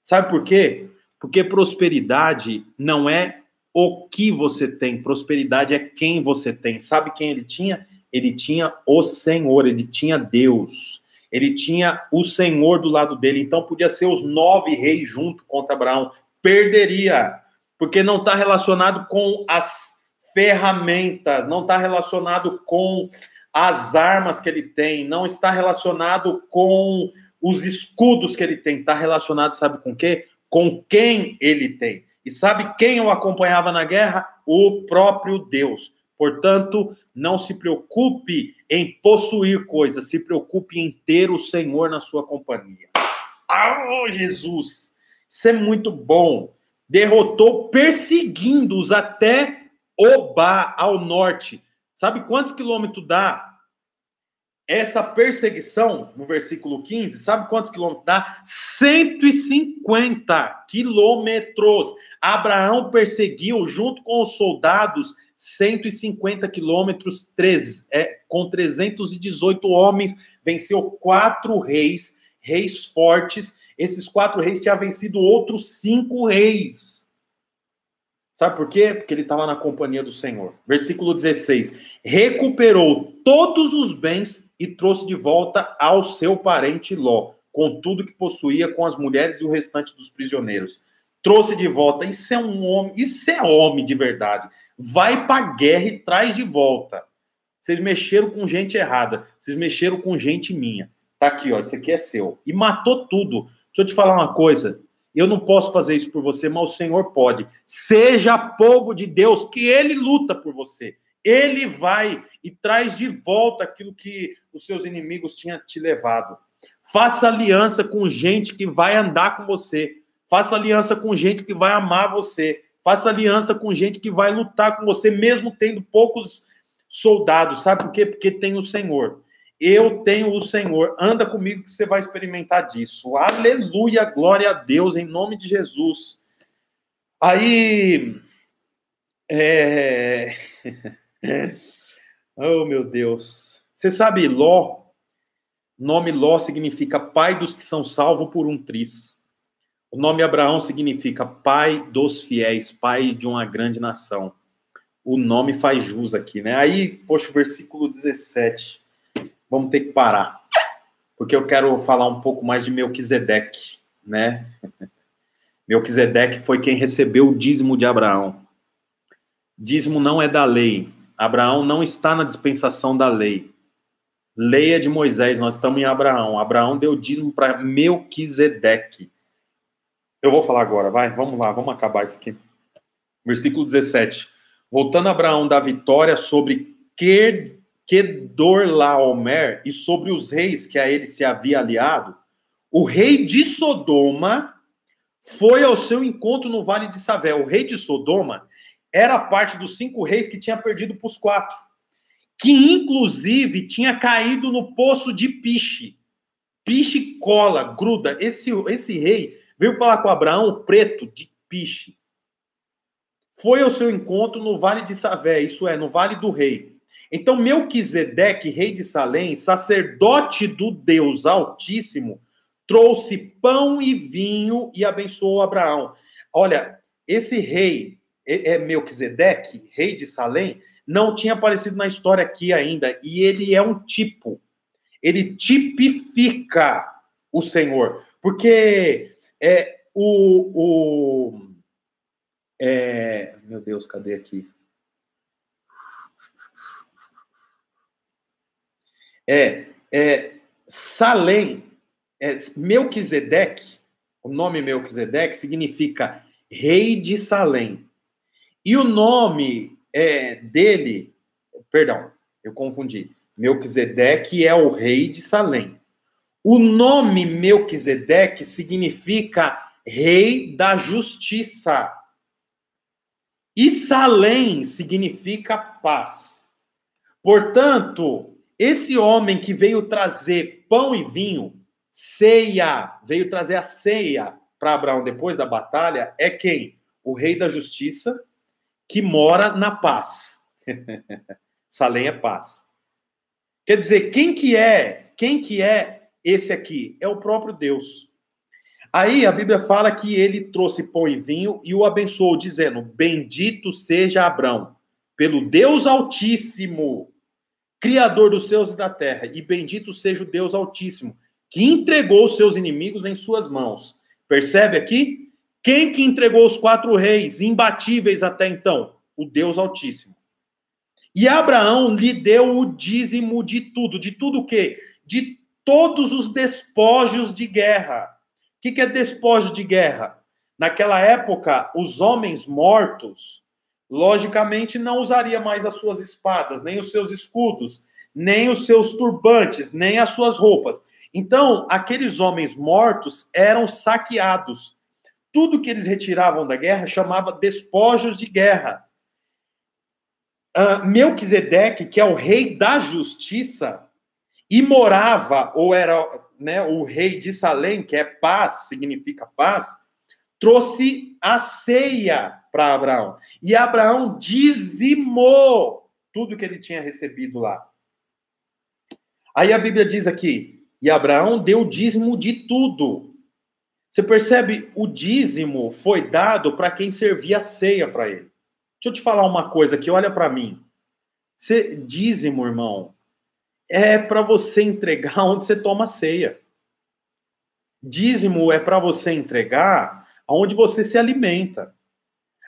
Sabe por quê? Porque prosperidade não é o que você tem, prosperidade é quem você tem. Sabe quem ele tinha? ele tinha o Senhor, ele tinha Deus, ele tinha o Senhor do lado dele. Então podia ser os nove reis junto contra Abraão. Perderia, porque não está relacionado com as ferramentas, não está relacionado com as armas que ele tem, não está relacionado com os escudos que ele tem, está relacionado, sabe com quê? Com quem ele tem. E sabe quem o acompanhava na guerra? O próprio Deus. Portanto, não se preocupe em possuir coisas, se preocupe em ter o Senhor na sua companhia. Ah, Jesus! Isso é muito bom. Derrotou perseguindo-os até Obá, ao norte. Sabe quantos quilômetros dá essa perseguição, no versículo 15, sabe quantos quilômetros dá? 150 quilômetros. Abraão perseguiu, junto com os soldados, 150 quilômetros, é, com 318 homens, venceu quatro reis, reis fortes. Esses quatro reis tinham vencido outros cinco reis. Sabe por quê? Porque ele estava na companhia do Senhor. Versículo 16: recuperou todos os bens e trouxe de volta ao seu parente Ló, com tudo que possuía, com as mulheres e o restante dos prisioneiros trouxe de volta. Isso é um homem, isso é homem de verdade. Vai para guerra e traz de volta. Vocês mexeram com gente errada, vocês mexeram com gente minha. Tá aqui, ó, isso aqui é seu. E matou tudo. Deixa eu te falar uma coisa. Eu não posso fazer isso por você, mas o Senhor pode. Seja povo de Deus, que ele luta por você. Ele vai e traz de volta aquilo que os seus inimigos tinham te levado. Faça aliança com gente que vai andar com você. Faça aliança com gente que vai amar você. Faça aliança com gente que vai lutar com você, mesmo tendo poucos soldados. Sabe por quê? Porque tem o Senhor. Eu tenho o Senhor. Anda comigo que você vai experimentar disso. Aleluia, glória a Deus, em nome de Jesus. Aí. É... oh, meu Deus. Você sabe, Ló, nome Ló significa pai dos que são salvos por um tris. O nome Abraão significa pai dos fiéis, pai de uma grande nação. O nome faz jus aqui, né? Aí, poxa, o versículo 17. Vamos ter que parar. Porque eu quero falar um pouco mais de Melquisedeque, né? Melquisedeque foi quem recebeu o dízimo de Abraão. Dízimo não é da lei. Abraão não está na dispensação da lei. Lei é de Moisés, nós estamos em Abraão. Abraão deu dízimo para Melquisedeque. Eu vou falar agora, vai, vamos lá, vamos acabar isso aqui. Versículo 17. Voltando Abraão da vitória sobre Kedorlaomer e sobre os reis que a ele se havia aliado, o rei de Sodoma foi ao seu encontro no vale de Savé. O rei de Sodoma era parte dos cinco reis que tinha perdido para os quatro, que inclusive tinha caído no poço de Piche. Piche cola, gruda. Esse, esse rei Veio falar com Abraão, preto, de piche. Foi ao seu encontro no Vale de Savé, isso é, no Vale do Rei. Então, Melquisedeque, rei de Salém, sacerdote do Deus Altíssimo, trouxe pão e vinho e abençoou Abraão. Olha, esse rei, é, Melquisedeque, rei de Salém, não tinha aparecido na história aqui ainda, e ele é um tipo. Ele tipifica o Senhor, porque é o, o é, meu Deus, cadê aqui? É, é Salém, é, Melquisedeque, o nome Melquisedeque significa rei de Salém. E o nome é, dele, perdão, eu confundi. Melquisedeque é o rei de Salém. O nome Melquisedeque significa rei da justiça. E Salém significa paz. Portanto, esse homem que veio trazer pão e vinho, ceia, veio trazer a ceia para Abraão depois da batalha, é quem? O rei da justiça, que mora na paz. Salém é paz. Quer dizer, quem que é? Quem que é esse aqui? É o próprio Deus. Aí a Bíblia fala que ele trouxe pão e vinho e o abençoou, dizendo: Bendito seja Abraão, pelo Deus Altíssimo, Criador dos céus e da terra, e bendito seja o Deus Altíssimo, que entregou os seus inimigos em suas mãos. Percebe aqui? Quem que entregou os quatro reis imbatíveis até então? O Deus Altíssimo. E Abraão lhe deu o dízimo de tudo. De tudo o quê? De todos os despojos de guerra que, que é despojo de guerra? Naquela época, os homens mortos, logicamente, não usaria mais as suas espadas, nem os seus escudos, nem os seus turbantes, nem as suas roupas. Então, aqueles homens mortos eram saqueados. Tudo que eles retiravam da guerra chamava despojos de guerra. Uh, Melquisedeque, que é o rei da justiça, e morava, ou era né, o rei de Salém, que é paz, significa paz, trouxe a ceia para Abraão. E Abraão dizimou tudo que ele tinha recebido lá. Aí a Bíblia diz aqui: e Abraão deu dízimo de tudo. Você percebe? O dízimo foi dado para quem servia a ceia para ele. Deixa eu te falar uma coisa aqui, olha para mim. Você, dízimo, irmão, é para você entregar onde você toma ceia. Dízimo é para você entregar onde você se alimenta.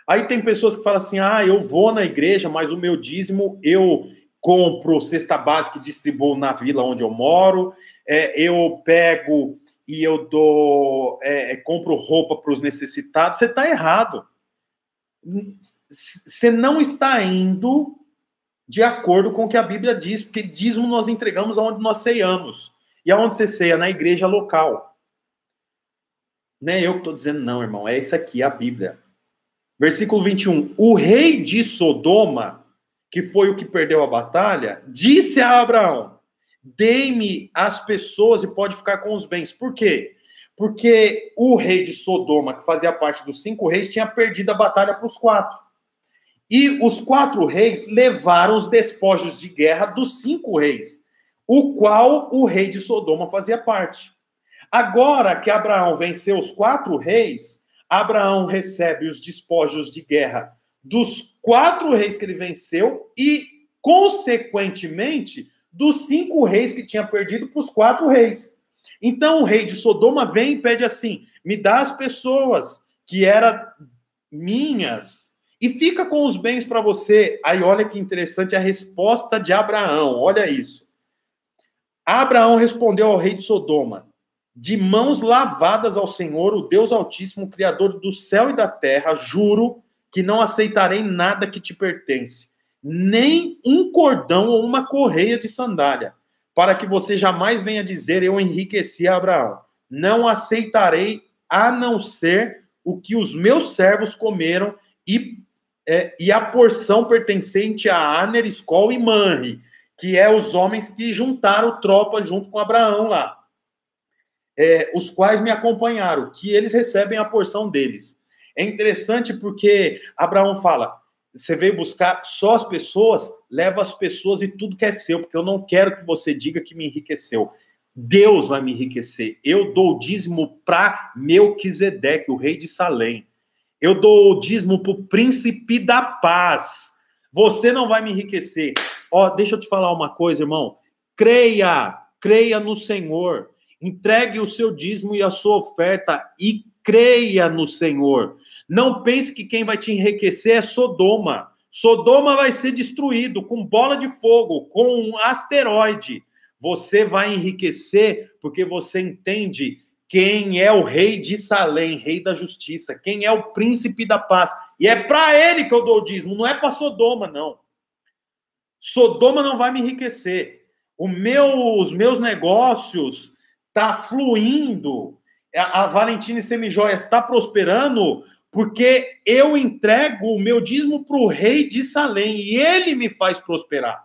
Aí tem pessoas que falam assim: ah, eu vou na igreja, mas o meu dízimo eu compro cesta básica e distribuo na vila onde eu moro, é, eu pego e eu dou, é, é compro roupa para os necessitados. Você está errado. Você não está indo de acordo com o que a Bíblia diz, porque dízimo nós entregamos aonde nós ceiamos. E aonde você ceia? Na igreja local. Não é eu que estou dizendo, não, irmão. É isso aqui, a Bíblia. Versículo 21. O rei de Sodoma, que foi o que perdeu a batalha, disse a Abraão: Dê-me as pessoas e pode ficar com os bens. Por quê? Porque o rei de Sodoma, que fazia parte dos cinco reis, tinha perdido a batalha para os quatro. E os quatro reis levaram os despojos de guerra dos cinco reis, o qual o rei de Sodoma fazia parte. Agora que Abraão venceu os quatro reis, Abraão recebe os despojos de guerra dos quatro reis que ele venceu e, consequentemente, dos cinco reis que tinha perdido para os quatro reis. Então o rei de Sodoma vem e pede assim: me dá as pessoas que eram minhas e fica com os bens para você. Aí olha que interessante a resposta de Abraão. Olha isso. Abraão respondeu ao rei de Sodoma: De mãos lavadas ao Senhor, o Deus Altíssimo, Criador do céu e da terra, juro que não aceitarei nada que te pertence, nem um cordão ou uma correia de sandália, para que você jamais venha dizer: Eu enriqueci Abraão. Não aceitarei a não ser o que os meus servos comeram e é, e a porção pertencente a Aner, Skol e Manri, que é os homens que juntaram tropas junto com Abraão lá, é, os quais me acompanharam, que eles recebem a porção deles. É interessante porque Abraão fala: você veio buscar só as pessoas, leva as pessoas e tudo que é seu, porque eu não quero que você diga que me enriqueceu. Deus vai me enriquecer. Eu dou o dízimo para Melquisedeque, o rei de Salém. Eu dou o dízimo para o príncipe da paz. Você não vai me enriquecer. Ó, deixa eu te falar uma coisa, irmão. Creia, creia no Senhor. Entregue o seu dízimo e a sua oferta e creia no Senhor. Não pense que quem vai te enriquecer é Sodoma. Sodoma vai ser destruído com bola de fogo, com um asteroide. Você vai enriquecer porque você entende quem é o rei de Salém, rei da justiça, quem é o príncipe da paz. E é para ele que eu dou o dízimo, não é para Sodoma, não. Sodoma não vai me enriquecer. Meu, os meus negócios tá fluindo. A, a Valentina Semijoias está prosperando porque eu entrego o meu dízimo para o rei de Salém e ele me faz prosperar.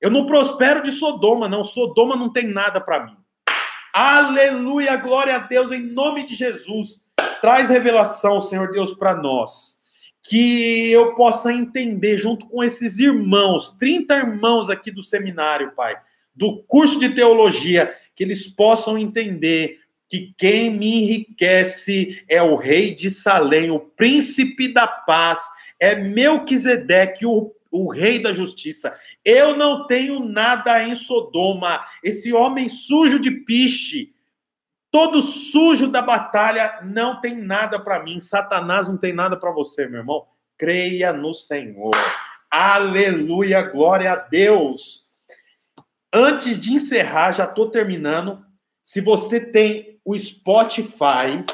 Eu não prospero de Sodoma, não. Sodoma não tem nada para mim. Aleluia, glória a Deus, em nome de Jesus. Traz revelação, Senhor Deus, para nós. Que eu possa entender, junto com esses irmãos, 30 irmãos aqui do seminário, Pai, do curso de teologia, que eles possam entender que quem me enriquece é o rei de Salém, o príncipe da paz, é Melquisedeque, o, o rei da justiça. Eu não tenho nada em Sodoma, esse homem sujo de piche, todo sujo da batalha, não tem nada para mim. Satanás não tem nada para você, meu irmão. Creia no Senhor. Aleluia, glória a Deus. Antes de encerrar, já estou terminando. Se você tem o Spotify,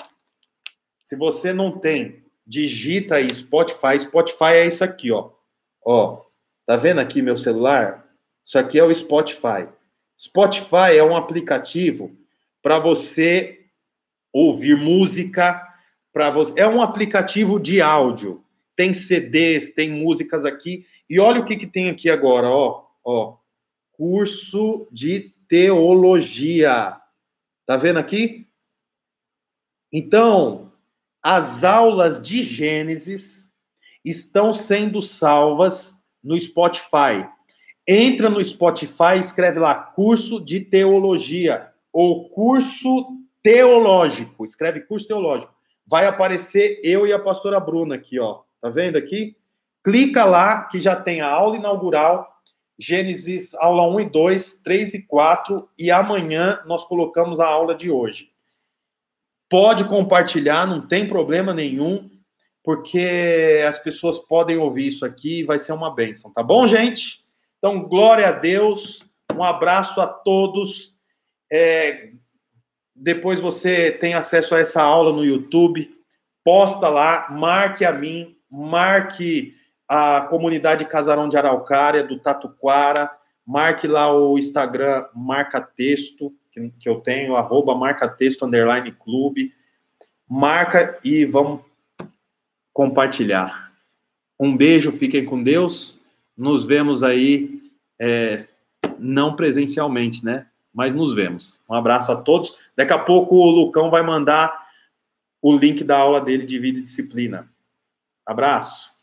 se você não tem, digita aí Spotify. Spotify é isso aqui, ó. Ó, tá vendo aqui meu celular? Isso aqui é o Spotify. Spotify é um aplicativo para você ouvir música, para você. É um aplicativo de áudio. Tem CDs, tem músicas aqui. E olha o que, que tem aqui agora, ó, ó. Curso de teologia. Tá vendo aqui? Então, as aulas de Gênesis estão sendo salvas no Spotify. Entra no Spotify, escreve lá curso de teologia ou curso teológico. Escreve curso teológico. Vai aparecer eu e a pastora Bruna aqui, ó. Tá vendo aqui? Clica lá que já tem a aula inaugural Gênesis aula 1 e 2, 3 e 4 e amanhã nós colocamos a aula de hoje. Pode compartilhar, não tem problema nenhum, porque as pessoas podem ouvir isso aqui e vai ser uma bênção, tá bom, gente? Então, glória a Deus, um abraço a todos. É, depois você tem acesso a essa aula no YouTube, posta lá, marque a mim, marque a comunidade Casarão de Araucária, do Tatuquara, marque lá o Instagram Marca Texto, que, eu tenho, arroba marca texto underline clube. Marca e vamos compartilhar. Um beijo, fiquem com Deus. Nos vemos aí, é, não presencialmente, né? Mas nos vemos. Um abraço a todos. Daqui a pouco o Lucão vai mandar o link da aula dele de vida e disciplina. Abraço.